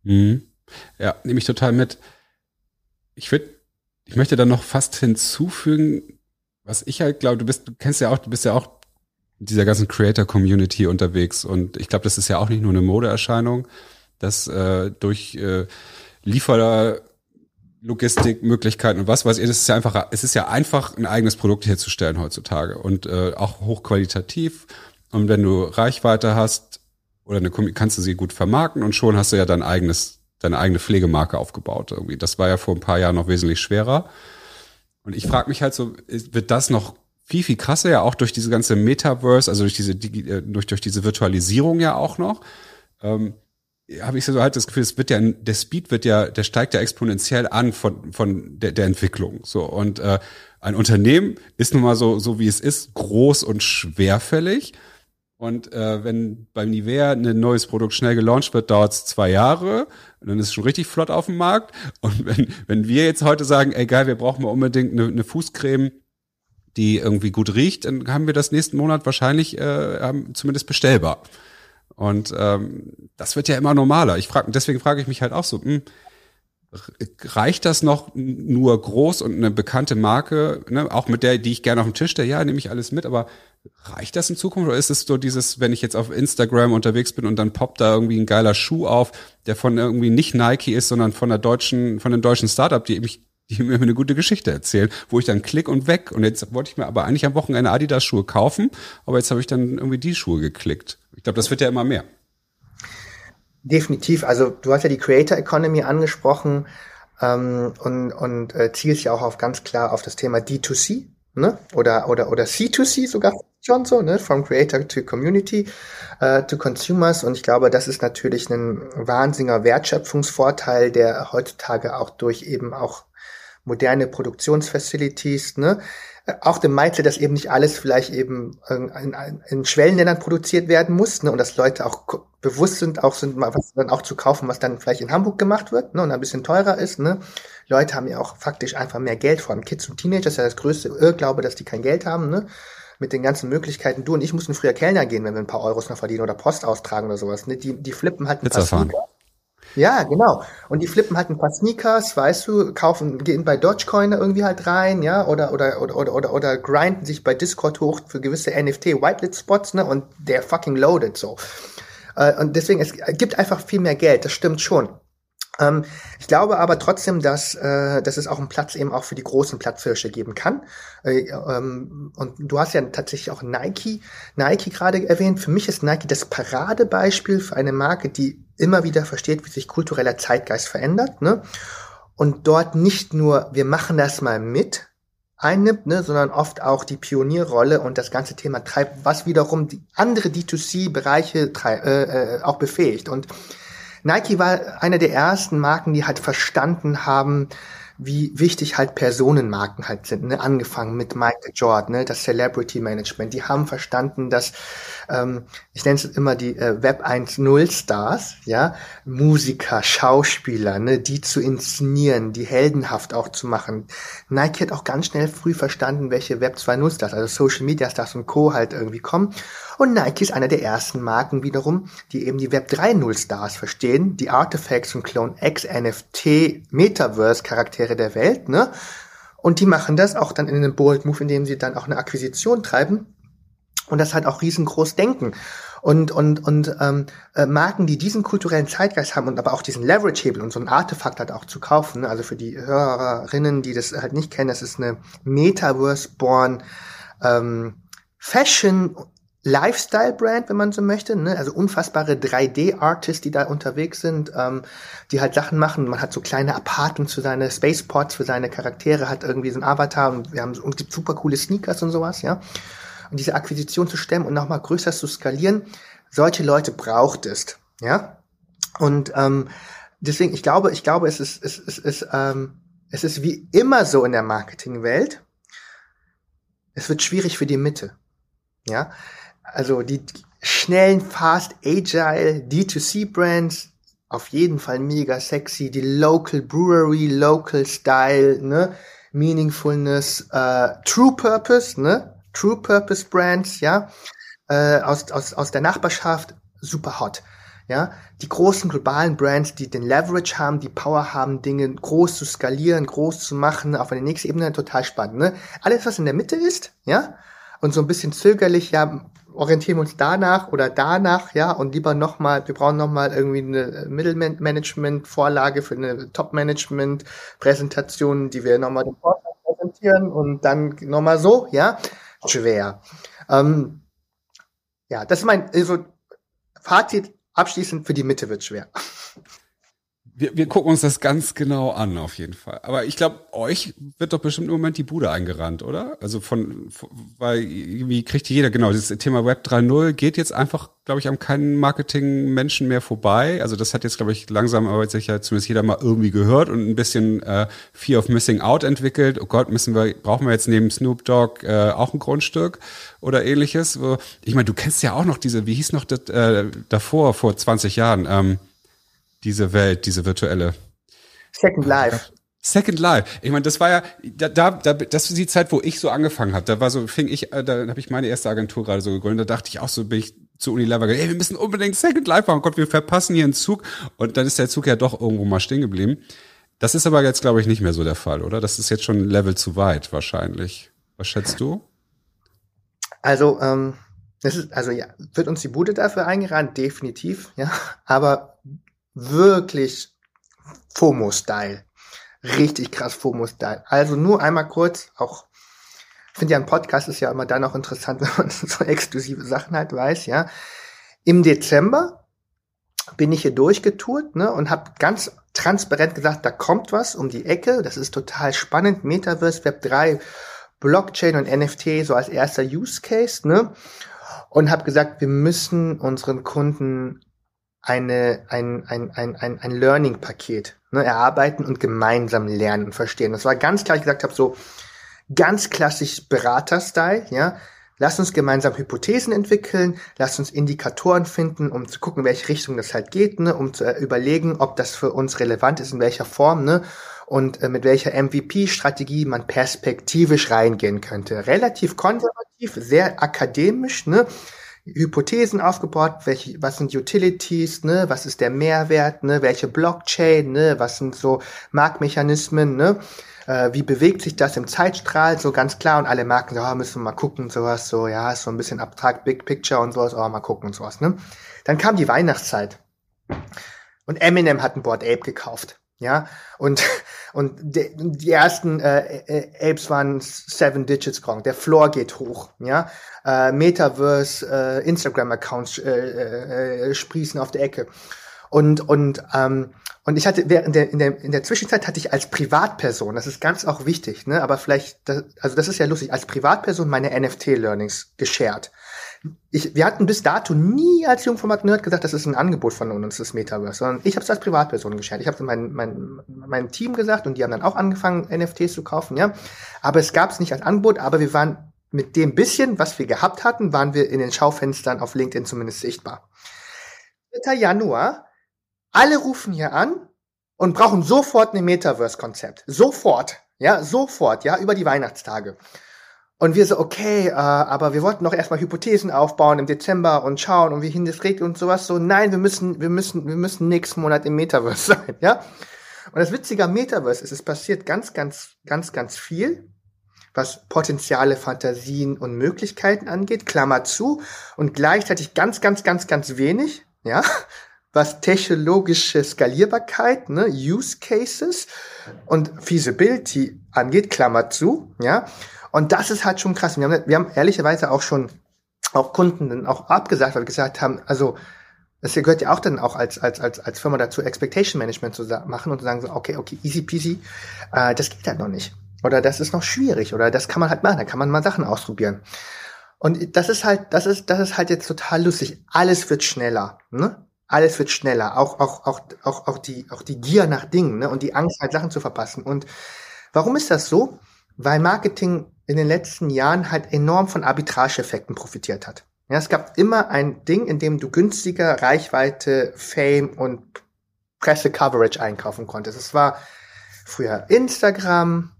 Mhm. Ja, nehme ich total mit. Ich würde, ich möchte da noch fast hinzufügen, was ich halt glaube, du bist, du kennst ja auch, du bist ja auch in dieser ganzen Creator-Community unterwegs und ich glaube, das ist ja auch nicht nur eine Modeerscheinung, dass äh, durch äh, Lieferer Logistikmöglichkeiten und was weiß ich, es ist ja einfach, es ist ja einfach, ein eigenes Produkt herzustellen heutzutage und äh, auch hochqualitativ. Und wenn du Reichweite hast oder eine kannst du sie gut vermarkten und schon hast du ja dein eigenes, deine eigene Pflegemarke aufgebaut irgendwie. Das war ja vor ein paar Jahren noch wesentlich schwerer. Und ich frage mich halt so, wird das noch viel, viel krasser, ja auch durch diese ganze Metaverse, also durch diese, äh, durch, durch diese Virtualisierung ja auch noch. Ähm, habe ich so halt das Gefühl, es wird ja, der Speed wird ja, der steigt ja exponentiell an von, von der, der Entwicklung. So. Und äh, ein Unternehmen ist nun mal so, so wie es ist, groß und schwerfällig. Und äh, wenn beim Nivea ein neues Produkt schnell gelauncht wird, dauert es zwei Jahre. Und dann ist es schon richtig flott auf dem Markt. Und wenn, wenn wir jetzt heute sagen, ey geil, wir brauchen mal unbedingt eine, eine Fußcreme, die irgendwie gut riecht, dann haben wir das nächsten Monat wahrscheinlich äh, zumindest bestellbar. Und ähm, das wird ja immer normaler. Ich frage, deswegen frage ich mich halt auch so, hm, reicht das noch nur groß und eine bekannte Marke, ne, auch mit der, die ich gerne auf dem Tisch stelle, ja, nehme ich alles mit, aber reicht das in Zukunft oder ist es so dieses, wenn ich jetzt auf Instagram unterwegs bin und dann poppt da irgendwie ein geiler Schuh auf, der von irgendwie nicht Nike ist, sondern von der deutschen, von einem deutschen Startup, die mich die mir eine gute Geschichte erzählen, wo ich dann klick und weg. Und jetzt wollte ich mir aber eigentlich am Wochenende Adidas Schuhe kaufen, aber jetzt habe ich dann irgendwie die Schuhe geklickt. Ich glaube, das wird ja immer mehr. Definitiv. Also du hast ja die Creator Economy angesprochen ähm, und, und äh, zielst ja auch auf ganz klar auf das Thema D2C, ne? Oder oder oder C2C sogar schon so, ne? From Creator to Community äh, to Consumers. Und ich glaube, das ist natürlich ein wahnsinniger Wertschöpfungsvorteil, der heutzutage auch durch eben auch moderne Produktionsfacilities, ne? auch dem Mindset, dass eben nicht alles vielleicht eben in, in, in Schwellenländern produziert werden muss ne, und dass Leute auch bewusst sind, auch sind mal was dann auch zu kaufen, was dann vielleicht in Hamburg gemacht wird ne, und ein bisschen teurer ist. Ne. Leute haben ja auch faktisch einfach mehr Geld, vor allem Kids und Teenager, das ist ja das größte Irrglaube, dass die kein Geld haben. Ne mit den ganzen Möglichkeiten. Du und ich mussten früher Kellner gehen, wenn wir ein paar Euros noch verdienen oder Post austragen oder sowas. Ne? Die, die flippen halt ein Pizza paar fahren. Ja, genau. Und die flippen halt ein paar Sneakers, weißt du, kaufen, gehen bei Dogecoin irgendwie halt rein, ja, oder, oder, oder, oder, oder, oder grinden sich bei Discord hoch für gewisse NFT-Whitelist-Spots, ne, und der fucking loaded so. Äh, und deswegen, es gibt einfach viel mehr Geld, das stimmt schon. Ähm, ich glaube aber trotzdem, dass, äh, dass es auch einen Platz eben auch für die großen Platzhirsche geben kann. Äh, ähm, und du hast ja tatsächlich auch Nike, Nike gerade erwähnt. Für mich ist Nike das Paradebeispiel für eine Marke, die immer wieder versteht, wie sich kultureller Zeitgeist verändert. Ne? Und dort nicht nur, wir machen das mal mit, einnimmt, ne, sondern oft auch die Pionierrolle und das ganze Thema treibt, was wiederum die andere D2C-Bereiche äh, äh, auch befähigt. Und Nike war einer der ersten Marken, die halt verstanden haben, wie wichtig halt Personenmarken halt sind, ne? angefangen mit Michael Jordan, ne? das Celebrity Management. Die haben verstanden, dass ähm, ich nenne es immer die äh, Web 1.0 Stars, ja, Musiker, Schauspieler, ne, die zu inszenieren, die heldenhaft auch zu machen. Nike hat auch ganz schnell früh verstanden, welche Web 2.0 Stars, also Social Media Stars und Co. halt irgendwie kommen. Und Nike ist einer der ersten Marken wiederum, die eben die Web 3.0 Stars verstehen, die Artifacts und Clone X, NFT, Metaverse Charaktere der Welt, ne? Und die machen das auch dann in einem Bold Move, indem sie dann auch eine Akquisition treiben und das halt auch riesengroß denken. Und, und, und ähm, äh, Marken, die diesen kulturellen Zeitgeist haben und aber auch diesen Leverage-Hebel und so ein Artefakt halt auch zu kaufen, ne? also für die Hörerinnen, die das halt nicht kennen, das ist eine Metaverse-born ähm, Fashion Lifestyle-Brand, wenn man so möchte, ne? also unfassbare 3D-Artists, die da unterwegs sind, ähm, die halt Sachen machen. Man hat so kleine Apartments für seine Spaceports, für seine Charaktere, hat irgendwie so ein Avatar und wir haben und gibt super coole Sneakers und sowas, ja und diese Akquisition zu stemmen und nochmal größer zu skalieren, solche Leute braucht es, ja. Und ähm, deswegen, ich glaube, ich glaube, es ist, es, es, es, ähm, es ist wie immer so in der Marketingwelt. Es wird schwierig für die Mitte, ja. Also die schnellen, fast, agile D2C-Brands, auf jeden Fall mega sexy. Die Local Brewery, Local Style, ne? Meaningfulness, äh, True Purpose, ne? True Purpose Brands, ja, äh, aus, aus, aus der Nachbarschaft, super hot. Ja, die großen globalen Brands, die den Leverage haben, die Power haben, Dinge groß zu skalieren, groß zu machen, auf eine nächste Ebene, total spannend. Ne? Alles, was in der Mitte ist, ja, und so ein bisschen zögerlich, ja, orientieren wir uns danach oder danach, ja, und lieber nochmal, wir brauchen nochmal irgendwie eine Mittelmanagement-Vorlage für eine Top-Management-Präsentation, die wir nochmal dem Vorstand präsentieren und dann nochmal so, ja schwer. Ähm, ja, das ist mein also Fazit abschließend für die Mitte wird schwer. Wir, wir gucken uns das ganz genau an, auf jeden Fall. Aber ich glaube, euch wird doch bestimmt im Moment die Bude eingerannt, oder? Also von, von weil irgendwie kriegt jeder, genau, dieses Thema Web 3.0 geht jetzt einfach, glaube ich, an keinen Marketing-Menschen mehr vorbei. Also das hat jetzt, glaube ich, langsam aber sicher zumindest jeder mal irgendwie gehört und ein bisschen äh, Fear of Missing Out entwickelt. Oh Gott, müssen wir, brauchen wir jetzt neben Snoop Dogg äh, auch ein Grundstück oder ähnliches? Ich meine, du kennst ja auch noch diese, wie hieß noch das äh, davor, vor 20 Jahren? Ähm, diese Welt, diese virtuelle. Second Life. Second Life. Ich meine, das war ja, da, da, das ist die Zeit, wo ich so angefangen habe. Da war so, fing ich, äh, da habe ich meine erste Agentur gerade so gegründet. Da dachte ich auch so, bin ich zu Unilever gegangen, ey, wir müssen unbedingt Second Life machen. Gott, wir verpassen hier einen Zug. Und dann ist der Zug ja doch irgendwo mal stehen geblieben. Das ist aber jetzt, glaube ich, nicht mehr so der Fall, oder? Das ist jetzt schon ein Level zu weit, wahrscheinlich. Was schätzt du? Also, ähm, das ist, also ja, wird uns die Bude dafür eingerannt? Definitiv, ja. Aber wirklich FOMO-Style. Richtig krass FOMO-Style. Also nur einmal kurz, auch, finde ja, ein Podcast ist ja immer dann auch interessant, wenn man so exklusive Sachen halt weiß, ja. Im Dezember bin ich hier durchgetourt, ne, und habe ganz transparent gesagt, da kommt was um die Ecke, das ist total spannend, Metaverse, Web 3, Blockchain und NFT so als erster Use Case, ne? Und habe gesagt, wir müssen unseren Kunden eine, ein, ein, ein, ein, ein Learning-Paket ne, erarbeiten und gemeinsam lernen und verstehen. Das war ganz klar, ich gesagt habe, so ganz klassisch Berater-Style, ja. Lass uns gemeinsam Hypothesen entwickeln, lass uns Indikatoren finden, um zu gucken, welche Richtung das halt geht, ne, um zu überlegen, ob das für uns relevant ist, in welcher Form, ne, und äh, mit welcher MVP-Strategie man perspektivisch reingehen könnte. Relativ konservativ, sehr akademisch, ne, Hypothesen aufgebaut, welche, was sind Utilities, ne, was ist der Mehrwert, ne, welche Blockchain, ne, was sind so Marktmechanismen, ne, äh, wie bewegt sich das im Zeitstrahl, so ganz klar. Und alle Marken, so, oh, müssen wir mal gucken, sowas, so, ja, so ein bisschen abstrakt, Big Picture und sowas, oh, mal gucken und sowas, ne. Dann kam die Weihnachtszeit. Und Eminem hat ein Board Ape gekauft. Ja, und, und die, die ersten äh, äh, Apes waren Seven Digits Gong. Der Floor geht hoch. Ja, äh, Metaverse, äh, Instagram-Accounts äh, äh, sprießen auf der Ecke. Und, und, ähm, und ich hatte während der, in der, in der Zwischenzeit hatte ich als Privatperson, das ist ganz auch wichtig, ne, aber vielleicht, das, also das ist ja lustig, als Privatperson meine NFT-Learnings geshared ich, wir hatten bis dato nie als Jungformat Nerd gesagt, das ist ein Angebot von uns, das Metaverse, sondern ich habe es als Privatperson geschert. Ich habe mein, mein, mein Team gesagt und die haben dann auch angefangen, NFTs zu kaufen, ja. Aber es gab es nicht als Angebot, aber wir waren mit dem bisschen, was wir gehabt hatten, waren wir in den Schaufenstern auf LinkedIn zumindest sichtbar. 3. Januar, alle rufen hier an und brauchen sofort ein Metaverse-Konzept. Sofort, ja, sofort, ja, über die Weihnachtstage. Und wir so, okay, äh, aber wir wollten noch erstmal Hypothesen aufbauen im Dezember und schauen und wie hin das regelt und sowas. So, nein, wir müssen, wir müssen, wir müssen nächsten Monat im Metaverse sein, ja. Und das Witzige am Metaverse ist, es passiert ganz, ganz, ganz, ganz viel, was Potenziale, Fantasien und Möglichkeiten angeht, Klammer zu, und gleichzeitig ganz, ganz, ganz, ganz wenig, ja, was technologische Skalierbarkeit, ne, Use Cases und Feasibility angeht, Klammer zu, ja. Und das ist halt schon krass. Wir haben, wir haben ehrlicherweise auch schon auch Kunden dann auch abgesagt, weil wir gesagt haben, also das gehört ja auch dann auch als, als, als, als Firma dazu, Expectation Management zu machen und zu sagen so, okay, okay, easy peasy, äh, das geht halt noch nicht. Oder das ist noch schwierig oder das kann man halt machen, da kann man mal Sachen ausprobieren. Und das ist halt, das ist, das ist halt jetzt total lustig. Alles wird schneller, ne? Alles wird schneller. Auch, auch, auch, auch, auch die, auch die Gier nach Dingen, ne? Und die Angst halt Sachen zu verpassen. Und warum ist das so? Weil Marketing in den letzten Jahren halt enorm von Arbitrage-Effekten profitiert hat. Ja, es gab immer ein Ding, in dem du günstiger Reichweite, Fame und Presse-Coverage einkaufen konntest. Es war früher Instagram,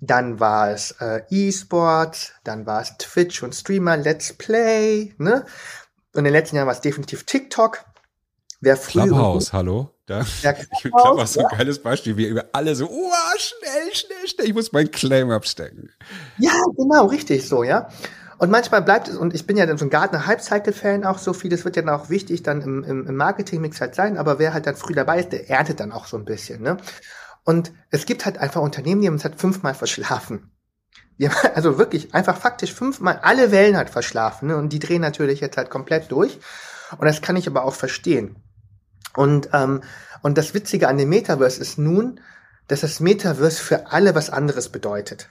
dann war es äh, E-Sports, dann war es Twitch und Streamer, Let's Play, ne? Und in den letzten Jahren war es definitiv TikTok. Wer früher Clubhouse, hallo? Da, ja, ich finde Clubhouse so ein geiles Beispiel, wie wir alle so, oh, schnell, schnell, schnell, ich muss meinen Claim abstecken. Ja, genau, richtig so, ja. Und manchmal bleibt es, und ich bin ja dann so ein Gartner Hype-Cycle-Fan auch so viel, das wird ja dann auch wichtig dann im, im, im Marketing-Mix halt sein, aber wer halt dann früh dabei ist, der erntet dann auch so ein bisschen, ne? Und es gibt halt einfach Unternehmen, die haben es halt fünfmal verschlafen. Die haben also wirklich einfach faktisch fünfmal alle Wellen halt verschlafen, ne? Und die drehen natürlich jetzt halt komplett durch. Und das kann ich aber auch verstehen. Und, ähm, und das Witzige an dem Metaverse ist nun, dass das Metaverse für alle was anderes bedeutet.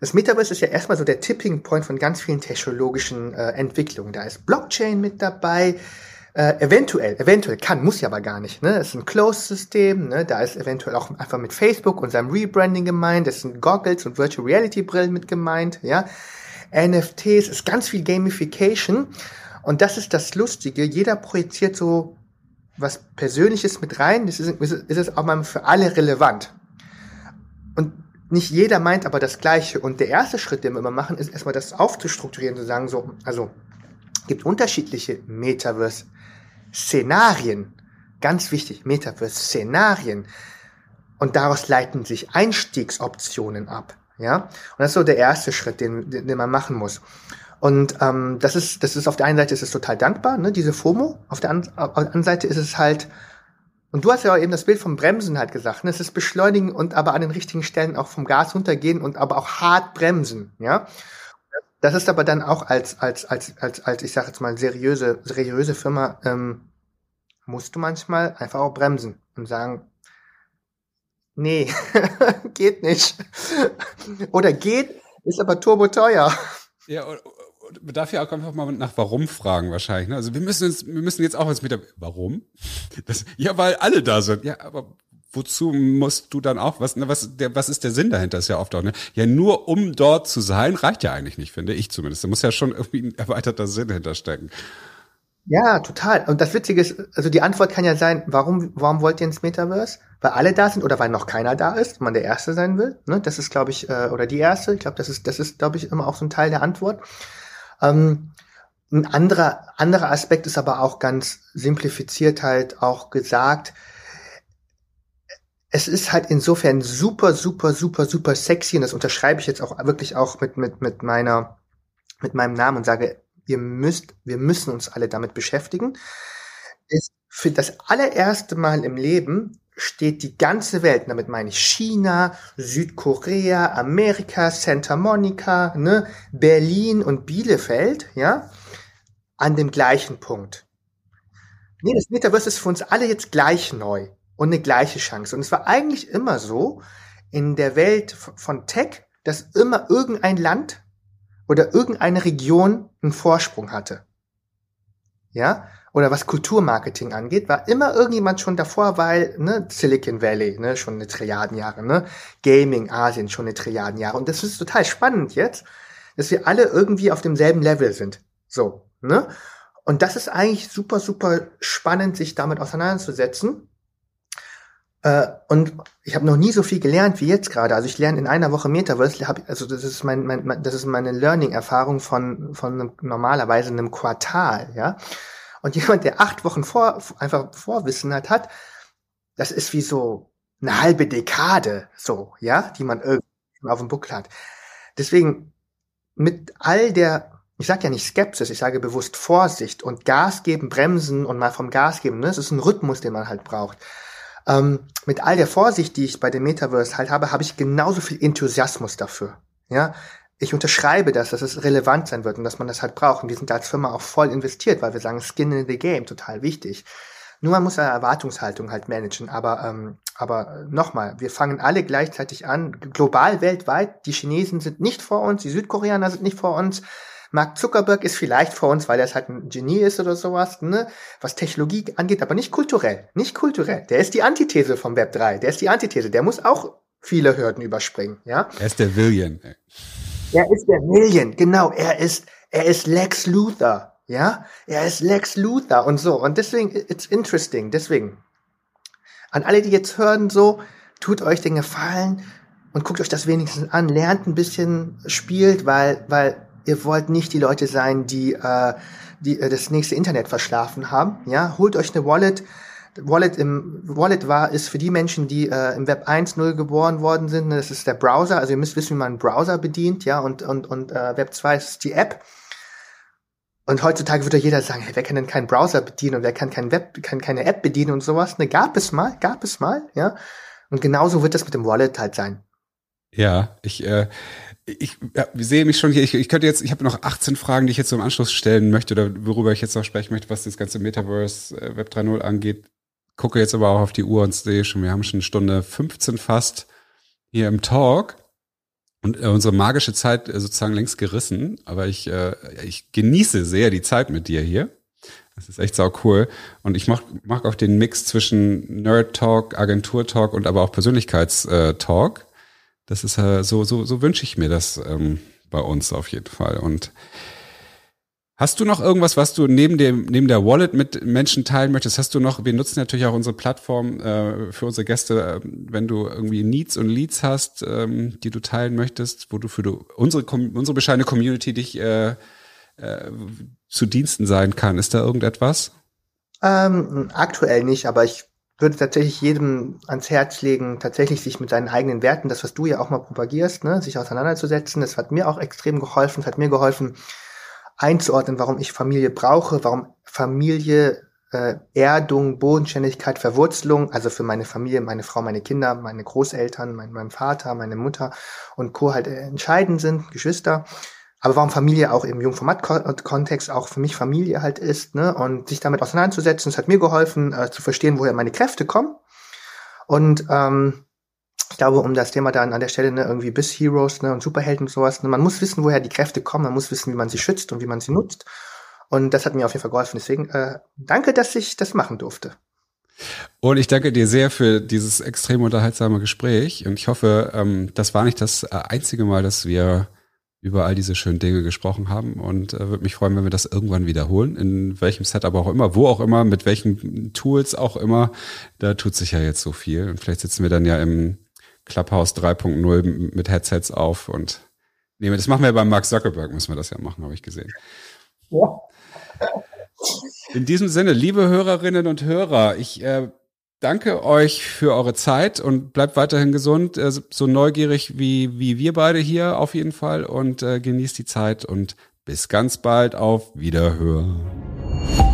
Das Metaverse ist ja erstmal so der Tipping Point von ganz vielen technologischen äh, Entwicklungen. Da ist Blockchain mit dabei, äh, eventuell, eventuell kann, muss ja aber gar nicht. Ne? Es ist ein Closed-System, ne? da ist eventuell auch einfach mit Facebook und seinem Rebranding gemeint, es sind Goggles und Virtual Reality Brillen mit gemeint, ja. NFTs, ist ganz viel Gamification und das ist das Lustige. Jeder projiziert so was Persönliches mit rein, das ist, ist es auch mal für alle relevant. Und nicht jeder meint aber das Gleiche. Und der erste Schritt, den wir immer machen, ist erstmal das aufzustrukturieren, zu sagen, so, also, gibt unterschiedliche Metaverse-Szenarien. Ganz wichtig, Metaverse-Szenarien. Und daraus leiten sich Einstiegsoptionen ab. Ja? Und das ist so der erste Schritt, den, den, den man machen muss. Und ähm, das ist, das ist auf der einen Seite ist es total dankbar, ne, diese FOMO. Auf der, an, auf der anderen Seite ist es halt, und du hast ja auch eben das Bild vom Bremsen halt gesagt, ne? es ist beschleunigen und aber an den richtigen Stellen auch vom Gas runtergehen und aber auch hart bremsen, ja. Das ist aber dann auch als, als, als, als, als ich sage jetzt mal, seriöse, seriöse Firma, ähm, musst du manchmal einfach auch bremsen und sagen, nee, geht nicht. Oder geht, ist aber turbo teuer. Ja, man darf ja auch einfach mal nach Warum fragen wahrscheinlich. Ne? Also wir müssen uns, wir müssen jetzt auch was mit der Warum? Das, ja, weil alle da sind. Ja, aber wozu musst du dann auch was? Ne, was, der, was ist der Sinn dahinter? Ist ja oft auch ne. Ja, nur um dort zu sein reicht ja eigentlich nicht, finde ich zumindest. Da muss ja schon irgendwie ein erweiterter Sinn hinterstecken. Ja, total. Und das Witzige ist, also die Antwort kann ja sein, warum, warum wollt ihr ins Metaverse? Weil alle da sind oder weil noch keiner da ist, man der Erste sein will. Ne? Das ist, glaube ich, äh, oder die Erste. Ich glaube, das ist, das ist, glaube ich, immer auch so ein Teil der Antwort. Ähm, ein anderer, anderer Aspekt ist aber auch ganz simplifiziert halt auch gesagt, es ist halt insofern super, super, super, super sexy und das unterschreibe ich jetzt auch wirklich auch mit, mit, mit meiner, mit meinem Namen und sage, ihr müsst, wir müssen uns alle damit beschäftigen, ist für das allererste Mal im Leben steht die ganze Welt, damit meine ich China, Südkorea, Amerika, Santa Monica, ne, Berlin und Bielefeld, ja, an dem gleichen Punkt. Nee, das Metaverse ist für uns alle jetzt gleich neu und eine gleiche Chance. Und es war eigentlich immer so in der Welt von Tech, dass immer irgendein Land oder irgendeine Region einen Vorsprung hatte. Ja? Oder was Kulturmarketing angeht, war immer irgendjemand schon davor, weil ne, Silicon Valley, ne, schon eine Trilliarden Jahre, ne, Gaming Asien schon eine Trilliarden Jahre. Und das ist total spannend jetzt, dass wir alle irgendwie auf demselben Level sind. So, ne? Und das ist eigentlich super, super spannend, sich damit auseinanderzusetzen. Äh, und ich habe noch nie so viel gelernt wie jetzt gerade. Also ich lerne in einer Woche Metaverse, hab, also das ist mein, mein, das ist meine Learning-Erfahrung von von einem, normalerweise einem Quartal, ja. Und jemand, der acht Wochen vor einfach Vorwissen hat, hat, das ist wie so eine halbe Dekade, so, ja, die man irgendwie auf dem Buckel hat. Deswegen mit all der, ich sage ja nicht Skepsis, ich sage bewusst Vorsicht und Gas geben, bremsen und mal vom Gas geben. Ne? Das ist ein Rhythmus, den man halt braucht. Ähm, mit all der Vorsicht, die ich bei dem Metaverse halt habe, habe ich genauso viel Enthusiasmus dafür. Ja, ich unterschreibe das, dass es relevant sein wird und dass man das halt braucht. Und wir sind als Firma auch voll investiert, weil wir sagen, Skin in the Game, total wichtig. Nur man muss eine Erwartungshaltung halt managen. Aber, ähm, aber nochmal, wir fangen alle gleichzeitig an, global, weltweit. Die Chinesen sind nicht vor uns, die Südkoreaner sind nicht vor uns. Mark Zuckerberg ist vielleicht vor uns, weil er halt ein Genie ist oder sowas, ne? was Technologie angeht, aber nicht kulturell. Nicht kulturell. Der ist die Antithese vom Web 3. Der ist die Antithese. Der muss auch viele Hürden überspringen, ja. Er ist der Villian. Er ist der Villian, genau. Er ist, er ist Lex Luthor, ja. Er ist Lex Luthor und so. Und deswegen, it's interesting. Deswegen. An alle, die jetzt hören, so, tut euch den Gefallen und guckt euch das wenigstens an, lernt ein bisschen, spielt, weil, weil ihr wollt nicht die Leute sein, die, äh, die äh, das nächste Internet verschlafen haben. Ja, holt euch eine Wallet. Wallet im Wallet war ist für die Menschen, die äh, im Web 1.0 geboren worden sind. Das ist der Browser. Also ihr müsst wissen, wie man einen Browser bedient, ja. Und und und äh, Web 2 ist die App. Und heutzutage würde jeder sagen, hey, wer kann denn keinen Browser bedienen und wer kann kein Web, kann keine App bedienen und sowas. Ne, gab es mal, gab es mal, ja. Und genauso wird das mit dem Wallet halt sein. Ja, ich äh, ich ja, sehe mich schon hier, ich, ich könnte jetzt, ich habe noch 18 Fragen, die ich jetzt so im Anschluss stellen möchte oder worüber ich jetzt noch sprechen möchte, was das ganze Metaverse äh, Web 3.0 angeht. Gucke jetzt aber auch auf die Uhr und sehe schon, wir haben schon Stunde 15 fast hier im Talk und äh, unsere magische Zeit äh, sozusagen längst gerissen, aber ich, äh, ich genieße sehr die Zeit mit dir hier. Das ist echt sau cool. Und ich mag, mag auch den Mix zwischen Nerd Talk, Agentur Talk und aber auch Persönlichkeitstalk. Äh, das ist äh, so, so, so wünsche ich mir das ähm, bei uns auf jeden Fall. Und Hast du noch irgendwas, was du neben dem neben der Wallet mit Menschen teilen möchtest? Hast du noch? Wir nutzen natürlich auch unsere Plattform äh, für unsere Gäste, äh, wenn du irgendwie Needs und Leads hast, ähm, die du teilen möchtest, wo du für du, unsere unsere bescheidene Community dich äh, äh, zu Diensten sein kann. Ist da irgendetwas? Ähm, aktuell nicht, aber ich würde tatsächlich jedem ans Herz legen, tatsächlich sich mit seinen eigenen Werten, das, was du ja auch mal propagierst, ne, sich auseinanderzusetzen. Das hat mir auch extrem geholfen. Es hat mir geholfen, einzuordnen, warum ich Familie brauche, warum Familie äh, Erdung, Bodenständigkeit, Verwurzelung, also für meine Familie, meine Frau, meine Kinder, meine Großeltern, mein, mein Vater, meine Mutter und Co. halt entscheidend sind, Geschwister aber warum Familie auch im Jungformat-Kontext auch für mich Familie halt ist, ne, und sich damit auseinanderzusetzen, das hat mir geholfen, äh, zu verstehen, woher meine Kräfte kommen. Und ähm, ich glaube, um das Thema dann an der Stelle, ne, irgendwie bis Heroes ne, und Superhelden und sowas, ne, man muss wissen, woher die Kräfte kommen, man muss wissen, wie man sie schützt und wie man sie nutzt. Und das hat mir auf jeden Fall geholfen. Deswegen äh, danke, dass ich das machen durfte. Und ich danke dir sehr für dieses extrem unterhaltsame Gespräch. Und ich hoffe, ähm, das war nicht das äh, einzige Mal, dass wir über all diese schönen Dinge gesprochen haben und äh, würde mich freuen, wenn wir das irgendwann wiederholen, in welchem Setup auch immer, wo auch immer, mit welchen Tools auch immer. Da tut sich ja jetzt so viel und vielleicht sitzen wir dann ja im Clubhouse 3.0 mit Headsets auf und nee, das machen wir beim Mark Zuckerberg, müssen wir das ja machen, habe ich gesehen. Ja. In diesem Sinne, liebe Hörerinnen und Hörer, ich äh, danke euch für eure Zeit und bleibt weiterhin gesund, äh, so neugierig wie, wie wir beide hier auf jeden Fall und äh, genießt die Zeit und bis ganz bald auf Wiederhören.